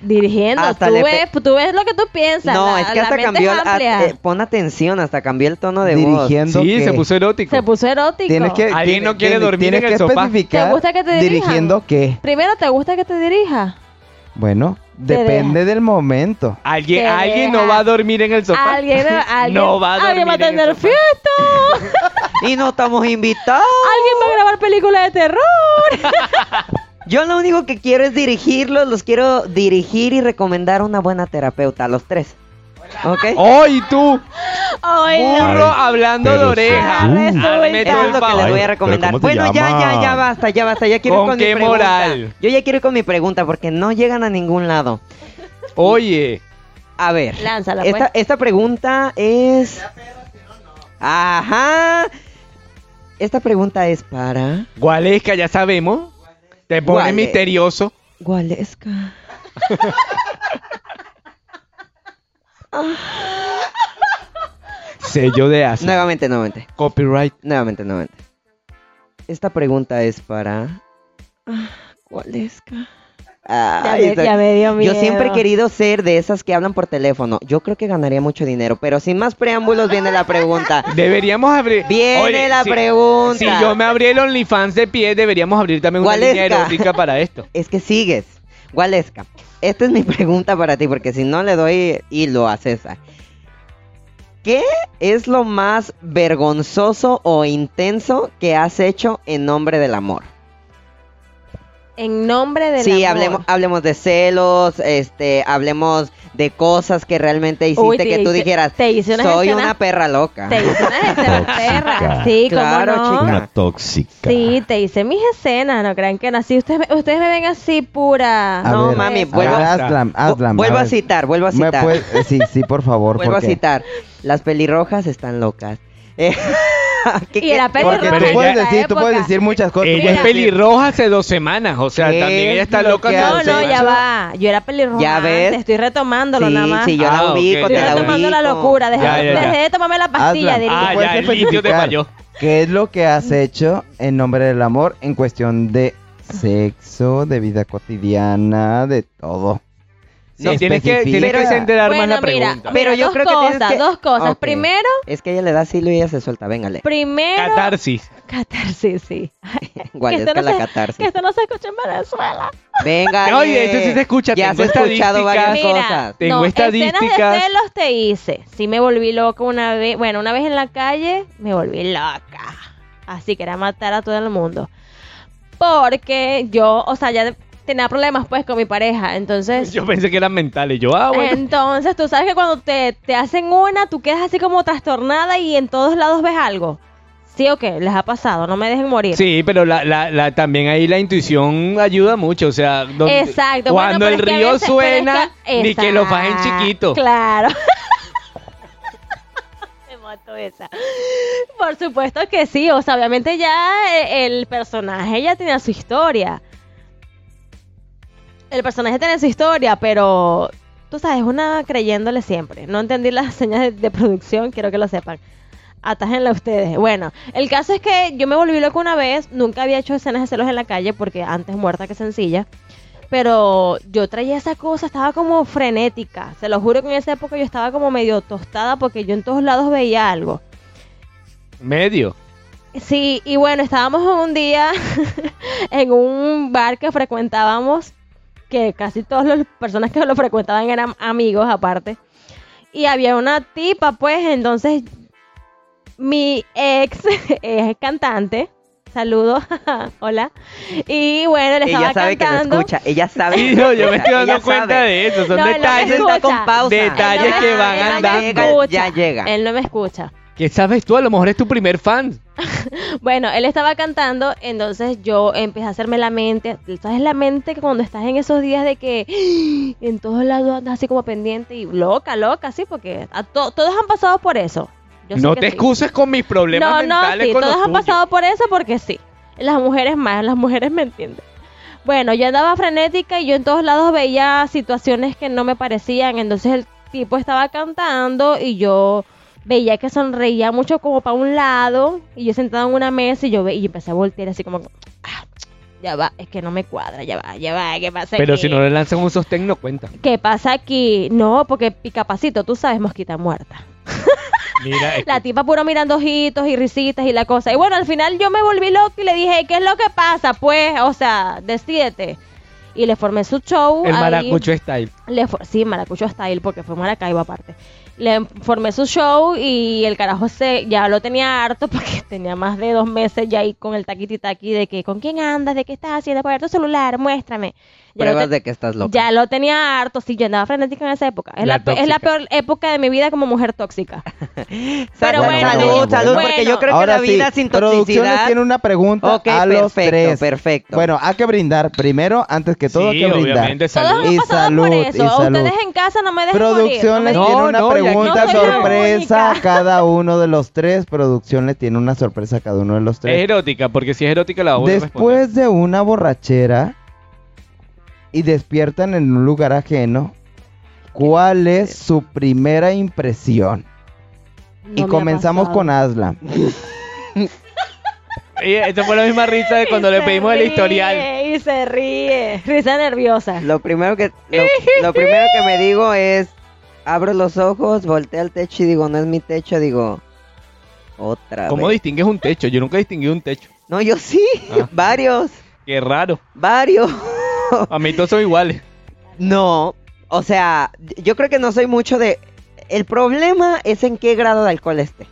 Dirigiendo. Hasta Tú le ves, tú ves lo que tú piensas. No, la- es que hasta cambió amplia. eh, pon atención, hasta cambió el tono de voz. Dirigiendo Sí, qué? se puso erótico. Se puso erótico. Tienes que, Alguien tiene- no quiere tiene- dormir tienes en el sofá. especificar ¿Te gusta que te dirijan? ¿Dirigiendo qué? Primero, ¿te gusta que te dirija? Bueno, depende del momento. Alguien, Te alguien deja. no va a dormir en el sofá. Alguien, alguien, no va a dormir alguien va a tener fiesta. Y no estamos invitados. alguien va a grabar películas de terror. Yo lo único que quiero es dirigirlos, los quiero dirigir y recomendar una buena terapeuta, a los tres. ¿Ok? ¡Ay, tú! Ay, no. Burro hablando de oreja. tú. Todo es lo que les voy a recomendar. pero ¿cómo te Bueno, ya, ya, ya basta, ya basta. Ya quiero ir ¿Con con qué mi pregunta. moral? Yo ya quiero ir con mi pregunta porque no llegan a ningún lado. Oye, A ver. Lánzala, esta, pues. esta pregunta es. Ajá. Esta pregunta es para. Gualesca, ya sabemos. Te pone Guale. misterioso. Gualesca. Sello de asa. Nuevamente, nuevamente. Copyright. Nuevamente, nuevamente. Esta pregunta es para. Ah, Gualesca. Ya Ay, me, está- ya me dio miedo. Yo siempre he querido ser de esas que hablan por teléfono. Yo creo que ganaría mucho dinero, pero sin más preámbulos viene la pregunta. Deberíamos abrir. Viene Oye, la si- pregunta. Si yo me abrí el OnlyFans de pie, deberíamos abrir también una línea erótica para esto. Es que sigues. Gualesca, esta es mi pregunta para ti, porque si no le doy hilo a César. ¿Qué es lo más vergonzoso o intenso que has hecho en nombre del amor? En nombre del Sí, amor. hablemos, hablemos de celos, este, hablemos de cosas que realmente hiciste Uy, te que tú dijeras, te hice unas soy escenas- una perra loca. Te hice unas escenas perras. Sí, Claro, cómo no. chica. Una tóxica. Sí, te hice mis escenas, no crean que no. Si ustedes, me- ustedes me ven así pura. A No, ver, mami, a vuelvo- hazla, Vuelvo a citar, vuelvo a ¿Me citar. puedes- eh, sí, sí, por favor. Vuelvo a citar. Las pelirrojas están locas. Eh, ¿qué- Y era pelirroja. Porque tú puedes decir, tú puedes época. decir muchas cosas. Ella es pelirroja hace dos semanas. O sea, ¿Qué también ella está es lo loca. No, no, ya va. Yo era pelirroja. Ya ves. antes, Estoy retomándolo Sí, nada más. sí, yo Ah, la ok. ubico, Estoy te la retomando la ubico. locura. Dejé, Ya, ya, ya. dejé de tomarme la pastilla. Ah, ya, el litio te falló. ¿Qué es lo que has hecho en nombre del amor en cuestión de sexo, de vida cotidiana, de todo? No, tienes que, tienes que centrar más la mira, pregunta. Pero mira, yo dos creo que cosas, tienes que- dos cosas. Primero, Es que ella le da silo y ella se suelta, véngale. primero. Catarsis. Catarsis, sí. Igual que es esto que no la se- catarsis. Que esto no se escucha en Venezuela. Venga. Oye, eso sí se escucha, Ya tengo has escuchado varias. Mira, cosas. Tengo no, escenas estadísticas. de celos te hice. Sí me volví loca una vez. Bueno, una vez en la calle me volví loca. Así que era matar a todo el mundo. Porque yo, o sea, ya tenía problemas pues con mi pareja. Entonces, Yo pensé que eran mentales. Yo, ah, bueno. entonces tú sabes que cuando te, te hacen una, tú quedas así como trastornada y en todos lados ves algo. Sí o qué, les ha pasado, no me dejen morir. Sí, pero la, la, la, también ahí la intuición ayuda mucho. O sea, donde- Exacto. cuando bueno, el río veces- suena, que- ni que lo Exacto, chiquito. Claro. Esa. Por supuesto que sí. O sea, obviamente ya eh, el personaje ya tenía su historia. El personaje tenía su historia, pero tú sabes, una creyéndole siempre. No entendí las señas de, de producción, quiero que lo sepan. Atájenla ustedes. Bueno, el caso es que yo me volví loca una vez, nunca había hecho escenas de celos en la calle porque antes muerta que sencilla. Pero yo traía esa cosa, estaba como frenética. Se lo juro que en esa época yo estaba como medio tostada porque yo en todos lados veía algo. Medio. Sí, y bueno, estábamos un día en un bar que frecuentábamos, que casi todas las personas que lo frecuentaban eran amigos aparte. Y había una tipa, pues, entonces mi ex es cantante. Saludos, hola. Y bueno, le estaba Ella sabe que cantando. escucha, ella sabe. Sí, que no, yo me estoy dando cuenta sabe. de eso. Son No, no detalles. Está con escucha. pausa. Detalles no que van no andando. Ya llega. Él no me escucha. ¿Qué sabes tú? A lo mejor es tu primer fan. Bueno, él estaba cantando, entonces yo empecé a hacerme la mente. ¿Sabes la mente que cuando estás en esos días de que en todos lados andas así como pendiente y loca, loca, sí? Porque a to- todos han pasado por eso. Yo No te sí. excuses con mis problemas No, no, mentales sí, con todos los han tuyos. pasado por eso porque sí. Las mujeres más, las mujeres me entienden. Bueno, yo andaba frenética y yo en todos lados veía situaciones que no me parecían. Entonces el tipo estaba cantando y yo veía que sonreía mucho como para un lado y yo sentada en una mesa y yo ve y empecé a voltear así como "Ah, ya va, es que no me cuadra, ya va, ya va, ¿qué pasa Pero aquí? si no le lanzan un sostén, no cuenta. ¿Qué pasa aquí? No, porque picapacito, tú sabes, mosquita muerta. Mira, es La tipa puro mirando ojitos y risitas y la cosa. Y bueno, al final yo me volví loca y le dije, ¿qué es lo que pasa? Pues, o sea, decídete. Y le formé su show. el ahí. maracucho style. Le for- sí, Maracucho Style, porque fue Maracaibo aparte. Le formé su show y el carajo se ya lo tenía harto porque tenía más de dos meses ya ahí con el taquiti taqui de que ¿con quién andas? ¿De qué estás haciendo? Ver tu celular, muéstrame. Ya lo Pruebas te- de que estás loca. ya lo tenía harto, sí, yo andaba frenética en esa época. Es La la, es la peor época de mi vida como mujer tóxica. Pero Bueno, bueno, salud, bueno, salud, bueno. porque yo creo que Ahora la vida sí, sin Producciones toxicidad. tiene una pregunta Ok, a los perfecto, tres. perfecto. Bueno, hay que brindar. Primero, antes que todo, sí, hay que brindar. Todos salud. Y salud, por y eso. salud. Ustedes en casa no me dejen morir. Producciones no tiene No, una no, pregunta la sorpresa a cada uno de los tres. Producciones tiene una sorpresa a cada uno de los Es tres. erótica, porque si es erótica la voy a. Después de una borrachera y despiertan en un lugar ajeno, ¿cuál es su primera impresión? No y comenzamos con Aslan. Y esta fue la misma risa de cuando Y le pedimos el historial. Y se ríe. Risa nerviosa. Lo primero que lo, lo primero que me digo es abro los ojos, volteo al techo y digo, no es mi techo, digo otra ¿Cómo vez. distingues un techo? Yo nunca distinguí un techo. No, yo sí, Ah. varios, Qué raro. varios. A mí todos son iguales. No, o sea, yo creo que no soy mucho de el problema es en qué grado de alcohol esté.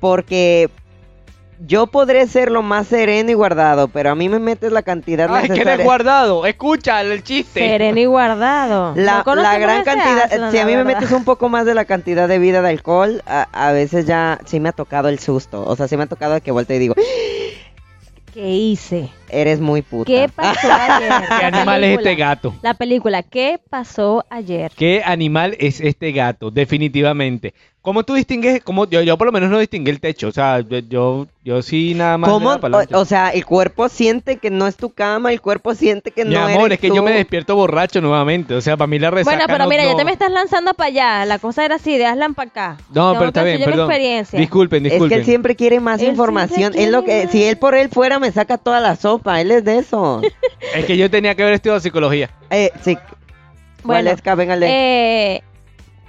Porque yo podré ser lo más sereno y guardado, pero a mí me metes la cantidad Ay, que eres guardado. Escucha el chiste. Sereno y guardado. La, No la gran cantidad, Aslan, si a mí me metes un poco más de la cantidad de vida de alcohol, a, a veces ya sí me ha tocado el susto. O sea, sí me ha tocado que volteo y digo, ¿Qué hice? eres muy puta. ¿Qué pasó ayer? ¿Qué animal es este gato? La película, ¿qué pasó ayer? ¿Qué animal es este gato? Definitivamente. ¿Cómo tú distingues? Cómo, yo, yo por lo menos no distinguí el techo. O sea, yo, yo, yo sí nada más. ¿Cómo? O, o sea, el cuerpo siente que no es tu cama, el cuerpo siente que Mi no amor, eres es que tú. yo me despierto borracho nuevamente. O sea, para mí la resaca Bueno, pero no- mira, ya te me estás lanzando para allá. La cosa era así, de hazla para acá. No, Tengo pero está bien, mi perdón. experiencia. Disculpen, Es disculpen. que él siempre quiere más Él información. Él lo que, más. si él por él fuera, me saca toda la sopa. Él es de eso. Es que yo tenía que haber estudiado psicología. eh, sí. Bueno, Valesca, véngale. Eh,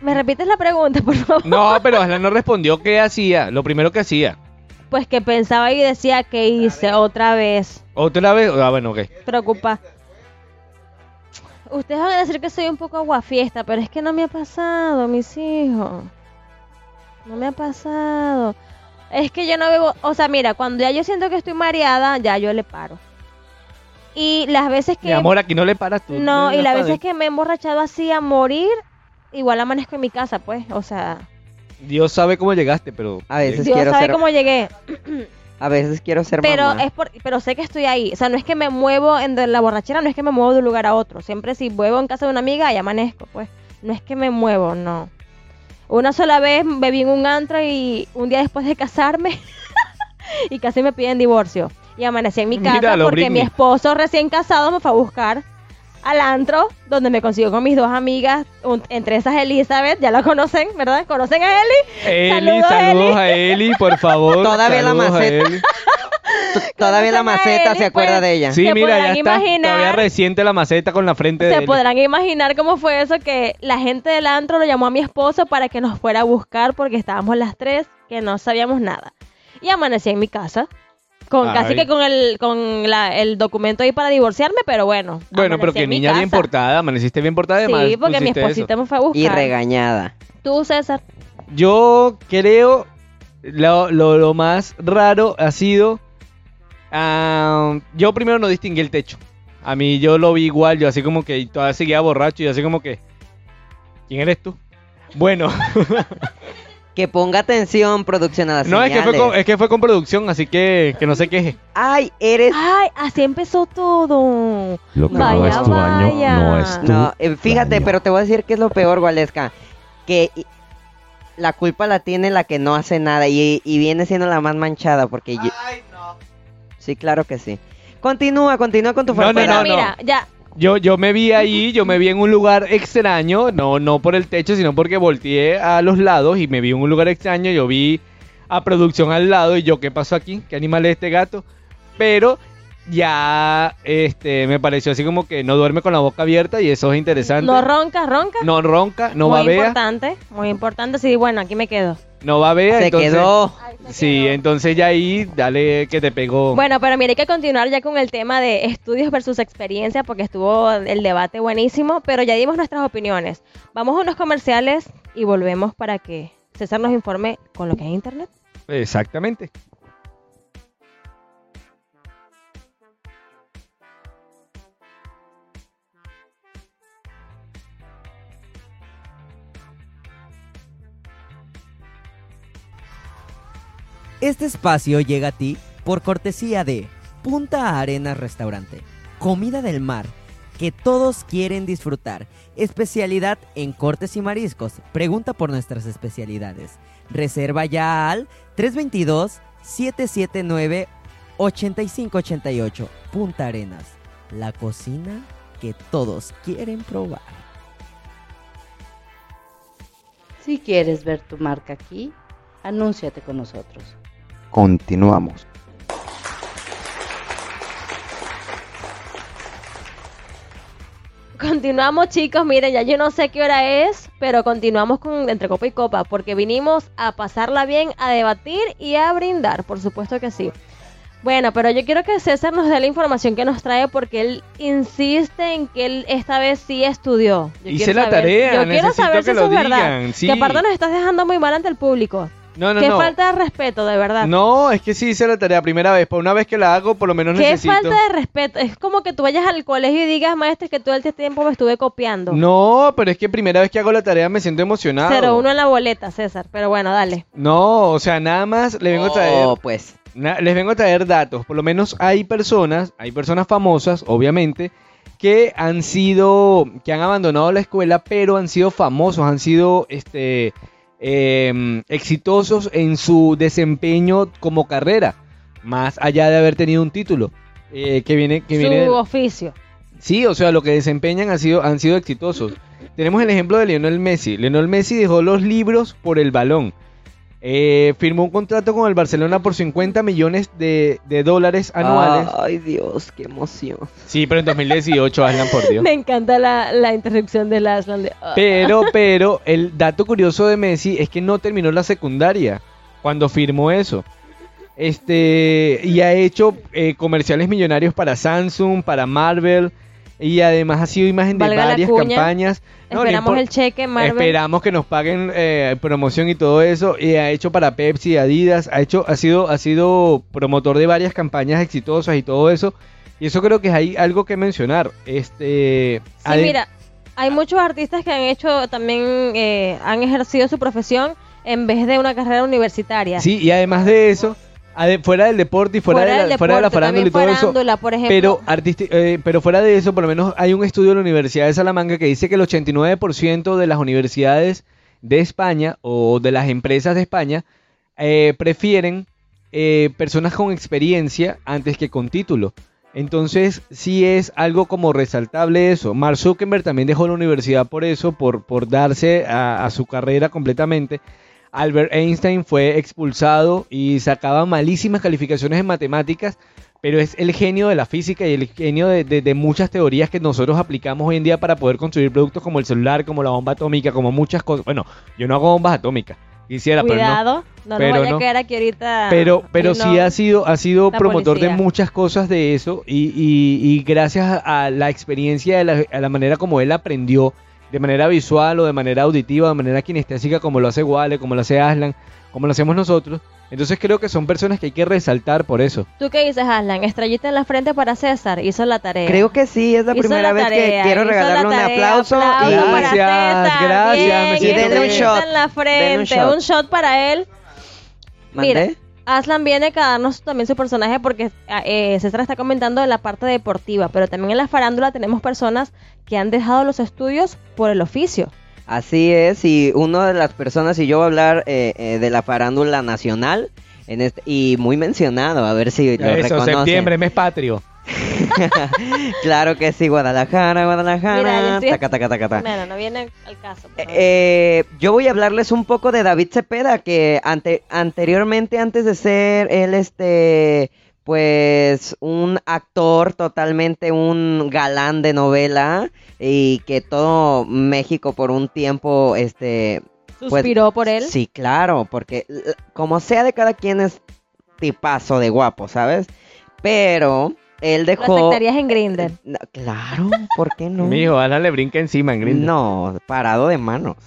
¿Me repites la pregunta, por favor? No, pero Aslan no respondió qué hacía. Lo primero que hacía. Pues que pensaba y decía que hice otra vez. Otra vez. Ah, bueno, ok. Preocupa. Ustedes van a decir que soy un poco aguafiesta, pero es que no me ha pasado, mis hijos. No me ha pasado. Es que yo no bebo, o sea, mira, cuando ya yo siento que estoy mareada, ya yo le paro. Y las veces que Mi amor, aquí no le paras tú. no, y las veces que me he emborrachado así a morir, igual amanezco en mi casa, pues, o sea, Dios sabe cómo llegaste, pero. A veces Dios quiero sabe ser, cómo llegué. a veces quiero ser Pero mamá. es por, pero sé que estoy ahí. O sea, no es que me muevo en de la borrachera, no es que me muevo de un lugar a otro. Siempre si vuelvo en casa de una amiga, ahí amanezco, pues. No es que me muevo, no. Una sola vez bebí en un antro y un día después de casarme y casi me piden divorcio. Y amanecí en mi casa Míralo, porque Britney. mi esposo recién casado me fue a buscar al antro donde me consiguió con mis dos amigas, un- entre esas Elizabeth, ya la conocen, ¿verdad? ¿Conocen a Eli? Eli, Saludos, saludos Eli. a Eli, por favor. Todavía la maceta. Todavía la maceta se acuerda pues, de ella. Sí, mira, ya está. imaginar- Todavía reciente la maceta con la frente de Se podrán imaginar cómo fue eso que la gente del antro lo llamó a mi esposo para que nos fuera a buscar porque estábamos las tres que no sabíamos nada. Y amanecí en mi casa. Con, Ay. casi que con el con la- el documento ahí para divorciarme, pero bueno. Bueno, pero que niña bien portada, amaneciste bien portada además. Sí, porque mi pusiste eso. esposita me fue a buscar. Y regañada. Tú, César. Yo creo lo, lo, lo más raro ha sido. ah, yo primero no distinguí el techo. A mí yo lo vi igual, yo así como que todavía seguía borracho y así como que. ¿Quién eres tú? Bueno, Que ponga atención, producción a las no es que, fue con, es que fue con producción, así que, que no se queje. Ay, eres... Ay, así empezó todo. Lo que no es tu año vaya. no es tu No, eh, fíjate, daño. pero te voy a decir que es lo peor, Gualesca. Que la culpa la tiene la que no hace nada y, y viene siendo la más manchada porque... ye- Sí, claro que sí. Continúa, continúa con tu No, no, no. mira, ya. Yo, yo me vi ahí, yo me vi en un lugar extraño, no, no por el techo, sino porque volteé a los lados y me vi en un lugar extraño, yo vi a producción al lado y yo, ¿qué pasó aquí? ¿Qué animal es este gato? Pero ya este me pareció así como que no duerme con la boca abierta y eso es interesante. No ronca, ronca. No ronca, no muy babea, importante, muy importante. Sí, bueno, aquí me quedo. no babea, Se entonces quedó. Sí, entonces ya ahí dale que te pegó. Bueno, pero mira, hay que continuar ya con el tema de estudios versus experiencia, porque estuvo el debate buenísimo, pero ya dimos nuestras opiniones. Vamos a unos comerciales y volvemos para que César nos informe con lo que es Internet. Exactamente. Este espacio llega a ti por cortesía de Punta Arenas Restaurante. Comida del mar que todos quieren disfrutar. Especialidad en cortes y mariscos. Pregunta por nuestras especialidades. Reserva ya al 322-779-8588. Punta Arenas. La cocina que todos quieren probar. Si quieres ver tu marca aquí, anúnciate con nosotros. Continuamos. Continuamos, chicos. Miren, ya yo no sé qué hora es, pero continuamos con Entre Copa y Copa, porque vinimos a pasarla bien, a debatir y a brindar, por supuesto que sí. Bueno, pero yo quiero que César nos dé la información que nos trae, porque él insiste en que él esta vez sí estudió. Yo Hice la saber- tarea, Yo quiero saber si que eso lo es verdad. sí. Que aparte nos estás dejando muy mal ante el público. No, no, Qué no. falta de respeto, de verdad. No, es que sí hice la tarea primera vez. Por una vez que la hago, por lo menos Qué necesito. falta de respeto. Es como que tú vayas al colegio y digas, maestro, que todo este tiempo me estuve copiando. No, pero es que primera vez que hago la tarea me siento emocionado. 0-1 en la boleta, César. Pero bueno, dale. No, o sea, nada más le vengo a traer. Oh, pues. les vengo a traer datos. Por lo menos hay personas, hay personas famosas, obviamente, que han sido, que han abandonado la escuela, pero han sido famosos, han sido, este, em, exitosos en su desempeño como carrera, más allá de haber tenido un título. eh, que viene, que Su viene oficio. Sí, o sea, lo que desempeñan han sido, han sido exitosos. Tenemos el ejemplo de Lionel Messi. Lionel Messi dejó los libros por el balón. Eh, firmó un contrato con el Barcelona por 50 millones de, de dólares anuales. Ay, Dios, qué emoción. Sí, pero en 2018, Aslan, por Dios. Me encanta la, la interrupción de Aslan. De, ah. Pero, pero, el dato curioso de Messi es que no terminó la secundaria cuando firmó eso. Este, y ha hecho eh, comerciales millonarios para Samsung, para Marvel, y además ha sido imagen de Valga varias campañas. No, Esperamos el cheque, Marvel. Esperamos que nos paguen eh, promoción y todo eso. Y ha hecho para Pepsi, Adidas, ha hecho, ha sido, ha sido promotor de varias campañas exitosas y todo eso. Y eso creo que hay algo que mencionar. Este, Sí, mira, hay muchos artistas que han hecho también, eh, han ejercido su profesión en vez de una carrera universitaria. Sí, y además de eso, fuera del deporte y fuera, de, la, del fuera de la deporte, farándula y todo eso. por ejemplo. Pero, eh, pero fuera de eso, por lo menos hay un estudio de la Universidad de Salamanca que dice que el 89% de las universidades de España o de las empresas de España eh, prefieren eh, personas con experiencia antes que con título. Entonces, sí es algo como resaltable eso. Mark Zuckerberg también dejó la universidad por eso, por, por darse a, a su carrera completamente. Albert Einstein fue expulsado y sacaba malísimas calificaciones en matemáticas, pero es el genio de la física y el genio de, de- de muchas teorías que nosotros aplicamos hoy en día para poder construir productos como el celular, como la bomba atómica, como muchas cosas. Bueno, yo no hago bombas atómicas, quisiera, pero no. Cuidado, no, pero nos vaya no. a quedar aquí ahorita. Pero, pero sí no- ha sido, ha sido promotor policía. de muchas cosas de eso y, y- y gracias a la experiencia, la, a la manera como él aprendió, de manera visual o de manera auditiva, de manera kinestésica, como lo hace Wale, como lo hace Aslan, como lo hacemos nosotros. Entonces creo que son personas que hay que resaltar por eso. ¿Tú qué dices, Aslan? Estrellita en la frente para César. Hizo la tarea. Creo que sí, es la Hizo primera la vez tarea, que quiero regalarle la un aplauso. aplauso y- para Gracias, César, gracias, bien, me y bien. estrellita en la Denle un frente. shot. Un shot para él. ¿Mandé? Mira, Aslan viene a darnos también su personaje porque eh, César está comentando de la parte deportiva, pero también en la farándula tenemos personas que han dejado los estudios por el oficio. Así es, y una de las personas, y yo voy a hablar eh, eh, de la farándula nacional, en este, y muy mencionado, a ver si lo eso, reconocen. septiembre, mes patrio. claro que sí, Guadalajara, Guadalajara. Mira, taca, taca, taca. Bueno, no viene al caso. pero- Eh, yo voy a hablarles un poco de David Cepeda, que ante, anteriormente, antes de ser él, este, pues, un actor totalmente un galán de novela y que todo México por un tiempo, este, pues, Suspiró por él. Sí, claro, porque como sea de cada quien es tipazo de guapo, ¿sabes? Pero él Lo dejó... aceptarías en Grindr. No, claro, ¿por qué no? Mijo, Alan le brinca encima en Grindr. No, parado de manos.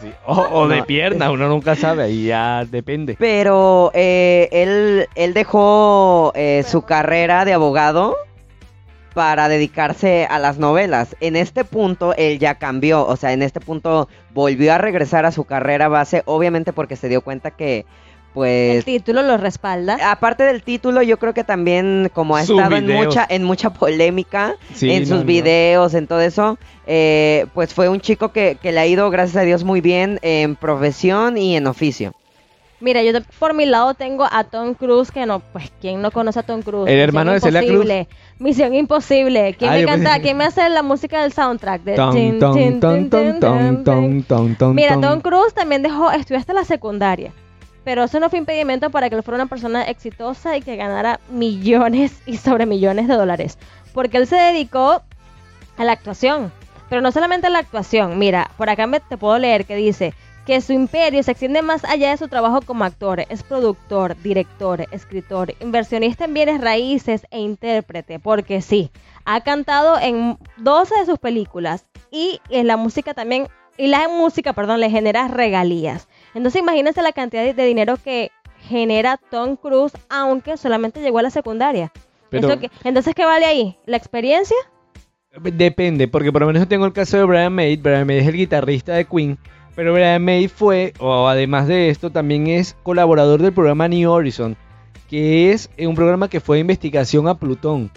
Sí. O, o de No. piernas, uno nunca sabe, ahí ya depende. Pero eh, él, él dejó eh, su carrera de abogado para dedicarse a las novelas. En este punto él ya cambió, o sea, en este punto volvió a regresar a su carrera base, obviamente porque se dio cuenta que, El pues, título lo respalda. aparte del título, yo creo que también como ha Sus estado en mucha, en mucha polémica, Sí, en no, sus no. videos, en todo eso, eh, pues fue un chico que, que le ha ido, gracias a Dios, muy bien en profesión y en oficio. Mira, yo por mi lado tengo a Tom Cruise, que no, pues, ¿quién no conoce a Tom Cruise? El Misión hermano de Celia Cruz. Imposible. Misión Imposible. ¿Quién Ah, me canta? pensé- ¿Quién me hace la música del soundtrack? De ton, Mira. Tom Cruise también dejó, estudió hasta la secundaria. Pero eso no fue impedimento para que él fuera una persona exitosa y que ganara millones y sobre millones de dólares. Porque él se dedicó a la actuación. Pero no solamente a la actuación. Mira, por acá me, te puedo leer que dice que su imperio se extiende más allá de su trabajo como actor. Es productor, director, escritor, inversionista en bienes raíces e intérprete. Porque sí, ha cantado en 12 de sus películas y en la música también, y la música, perdón, le genera regalías. Entonces imagínense la cantidad de, de dinero que genera Tom Cruise, aunque solamente llegó a la secundaria. Pero- Eso que- entonces, ¿qué vale ahí? ¿La experiencia? Depende, porque por lo menos yo tengo el caso de Brian May. Brian May es el guitarrista de Queen. Pero Brian May fue, o además de esto, también es colaborador del programa New Horizon, que es un programa que fue de investigación a Plutón.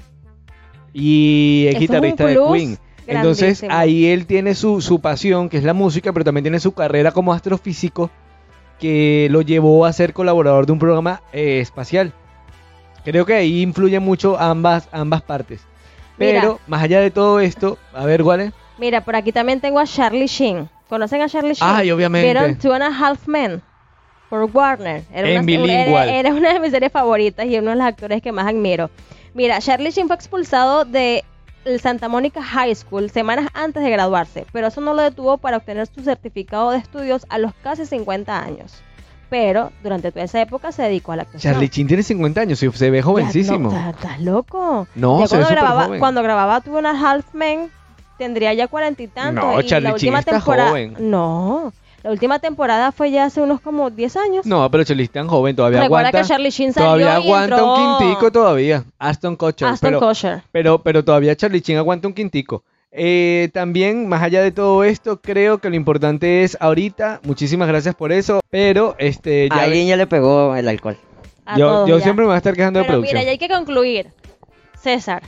Y es guitarrista de Queen. Entonces grandísimo. ahí él tiene su, su pasión, que es la música, pero también tiene su carrera como astrofísico, que lo llevó a ser colaborador de un programa eh, espacial. Creo que ahí influyen mucho ambas, ambas partes. Mira. Pero más allá de todo esto, a ver, ¿cuál es? Mira, por aquí también tengo a Charlie Sheen. ¿Conocen a Charlie Sheen? Ay, obviamente. ¿Vieron Two and a Half Men? Por Warner. Era En una, bilingüal. Era, era una de mis series favoritas y uno de los actores que más admiro. Mira, Charlie Sheen fue expulsado de el Santa Monica High School semanas antes de graduarse, pero eso no lo detuvo para obtener su certificado de estudios a los casi 50 años. Pero durante toda esa época se dedicó a la actuación. Charlie Chin tiene 50 años y se ve jovencísimo. Ya, no, ¿Estás loco? No, Ya se ve cuando, grababa, joven. cuando grababa Two and a Half Men tendría ya cuarenta y tantos. No, y Charlie la última está temporada, joven. No, la última temporada fue ya hace unos como 10 años. No, pero Charlie es tan joven, todavía Recuerda aguanta. que Charlie Sheen salió todavía y aguanta entró un quintico todavía. Aston Kutcher. Aston pero, Kutcher. pero, pero todavía Charlie Chin aguanta un quintico. Eh, también, más allá de todo esto, creo que lo importante es ahorita, muchísimas gracias por eso, pero este A ya alguien ya le pegó el alcohol. A yo, todos yo siempre me voy a estar quejando de Pero producción. mira, ya hay que concluir. César,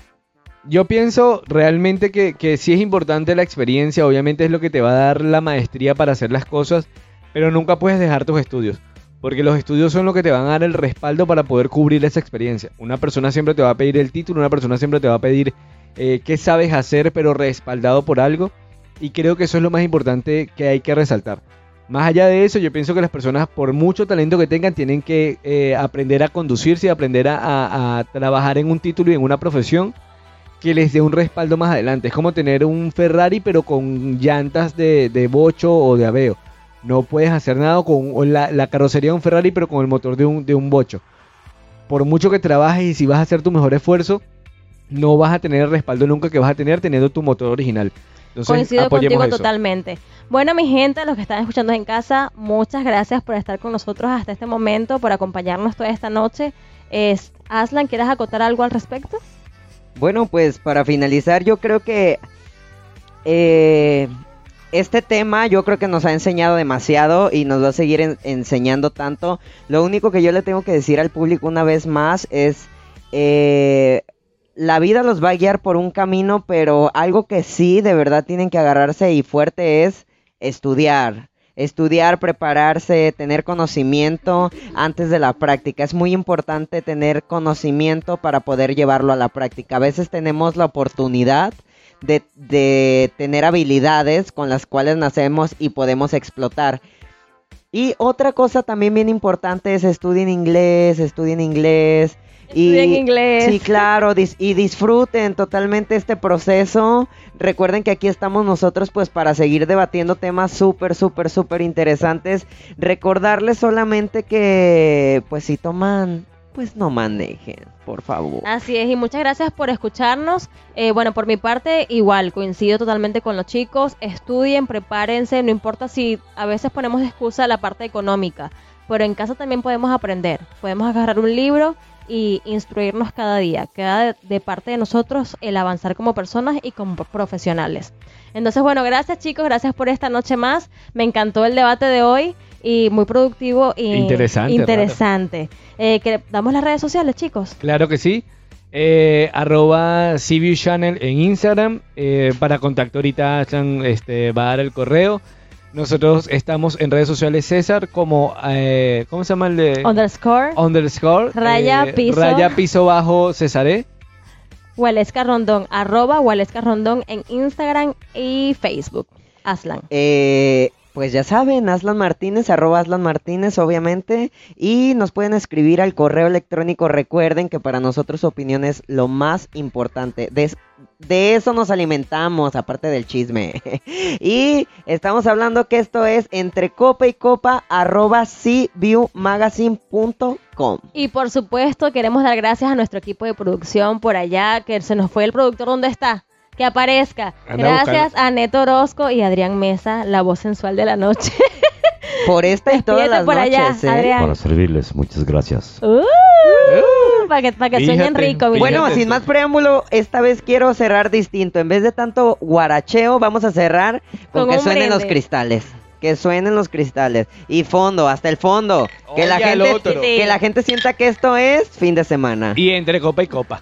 Yo pienso realmente que, que sí es importante la experiencia, obviamente es lo que te va a dar la maestría para hacer las cosas, pero nunca puedes dejar tus estudios, porque los estudios son lo que te van a dar el respaldo para poder cubrir esa experiencia. Una persona siempre te va a pedir el título, una persona siempre te va a pedir eh, qué sabes hacer, pero respaldado por algo, y creo que eso es lo más importante que hay que resaltar. Más allá de eso, yo pienso que las personas, por mucho talento que tengan, tienen que eh, aprender a conducirse aprender a, a- a trabajar en un título y en una profesión que les dé un respaldo más adelante. Es como tener un Ferrari, pero con llantas de, de bocho o de aveo. No puedes hacer nada con la, la carrocería de un Ferrari, pero con el motor de un, de un bocho. Por mucho que trabajes y si vas a hacer tu mejor esfuerzo, no vas a tener el respaldo nunca que vas a tener teniendo tu motor original. Entonces, Coincido contigo eso. totalmente. Bueno, mi gente, los que están escuchando en casa, muchas gracias por estar con nosotros hasta este momento, por acompañarnos toda esta noche. Es, Aslan, ¿quieres acotar algo al respecto? Bueno, pues para finalizar, yo creo que eh, este tema yo creo que nos ha enseñado demasiado y nos va a seguir en- enseñando tanto. Lo único que yo le tengo que decir al público una vez más es, eh, la vida los va a guiar por un camino, pero algo que sí de verdad tienen que agarrarse y fuerte es estudiar. Estudiar, prepararse, tener conocimiento antes de la práctica. Es muy importante tener conocimiento para poder llevarlo a la práctica. A veces tenemos la oportunidad de, de tener habilidades con las cuales nacemos y podemos explotar. Y otra cosa también bien importante es estudien inglés, estudien inglés. Estudien inglés. Sí, claro, dis- y disfruten totalmente este proceso. Recuerden que aquí estamos nosotros pues para seguir debatiendo temas súper, súper, súper interesantes. Recordarles solamente que pues si toman, pues no manejen, por favor. Así es, y muchas gracias por escucharnos. Eh, bueno, por mi parte, igual, coincido totalmente con los chicos. Estudien, prepárense, no importa si a veces ponemos de excusa la parte económica, pero en casa también podemos aprender. Podemos agarrar un libro y instruirnos cada día. Queda de, parte de nosotros el avanzar como personas y como profesionales. Entonces, bueno, gracias chicos, gracias por esta noche más. Me encantó el debate de hoy y muy productivo y Interesante, interesante. Eh, que- damos las redes sociales, chicos. Claro que sí. Eh, arroba CView Channel en Instagram. Eh, para contacto ahorita Aslan, este, va a dar el correo. Nosotros estamos en redes sociales César como... eh, ¿Cómo se llama el de...? Underscore. Underscore. Raya, eh, piso. Raya piso bajo Cesaré. Waleska Rondón, arroba Waleska Rondón en Instagram y Facebook. Aslan. Eh, pues ya saben, Aslan Martínez, arroba Aslan Martínez, obviamente. Y nos pueden escribir al correo electrónico. Recuerden que para nosotros su opinión es lo más importante. De, de eso nos alimentamos, aparte del chisme. y estamos hablando que esto es entre copa y copa, arroba cviewmagazine.com. Y por supuesto, queremos dar gracias a nuestro equipo de producción por allá, que se nos fue el productor, ¿dónde está? Que aparezca. Anda gracias buscando. a Neto Orozco y Adrián Mesa, la voz sensual de la noche. Por esta y todas las por allá, noches, ¿eh? Adrián. Para servirles, muchas gracias. Uh, para que, para que sueñen rico. Bueno, sin más preámbulo, esta vez quiero cerrar distinto. En vez de tanto guaracheo, vamos a cerrar con, Con que suenen los cristales. Que suenen los cristales. Y fondo, hasta el fondo. Que la, gente, que la gente sienta que esto es fin de semana. Y entre copa y copa.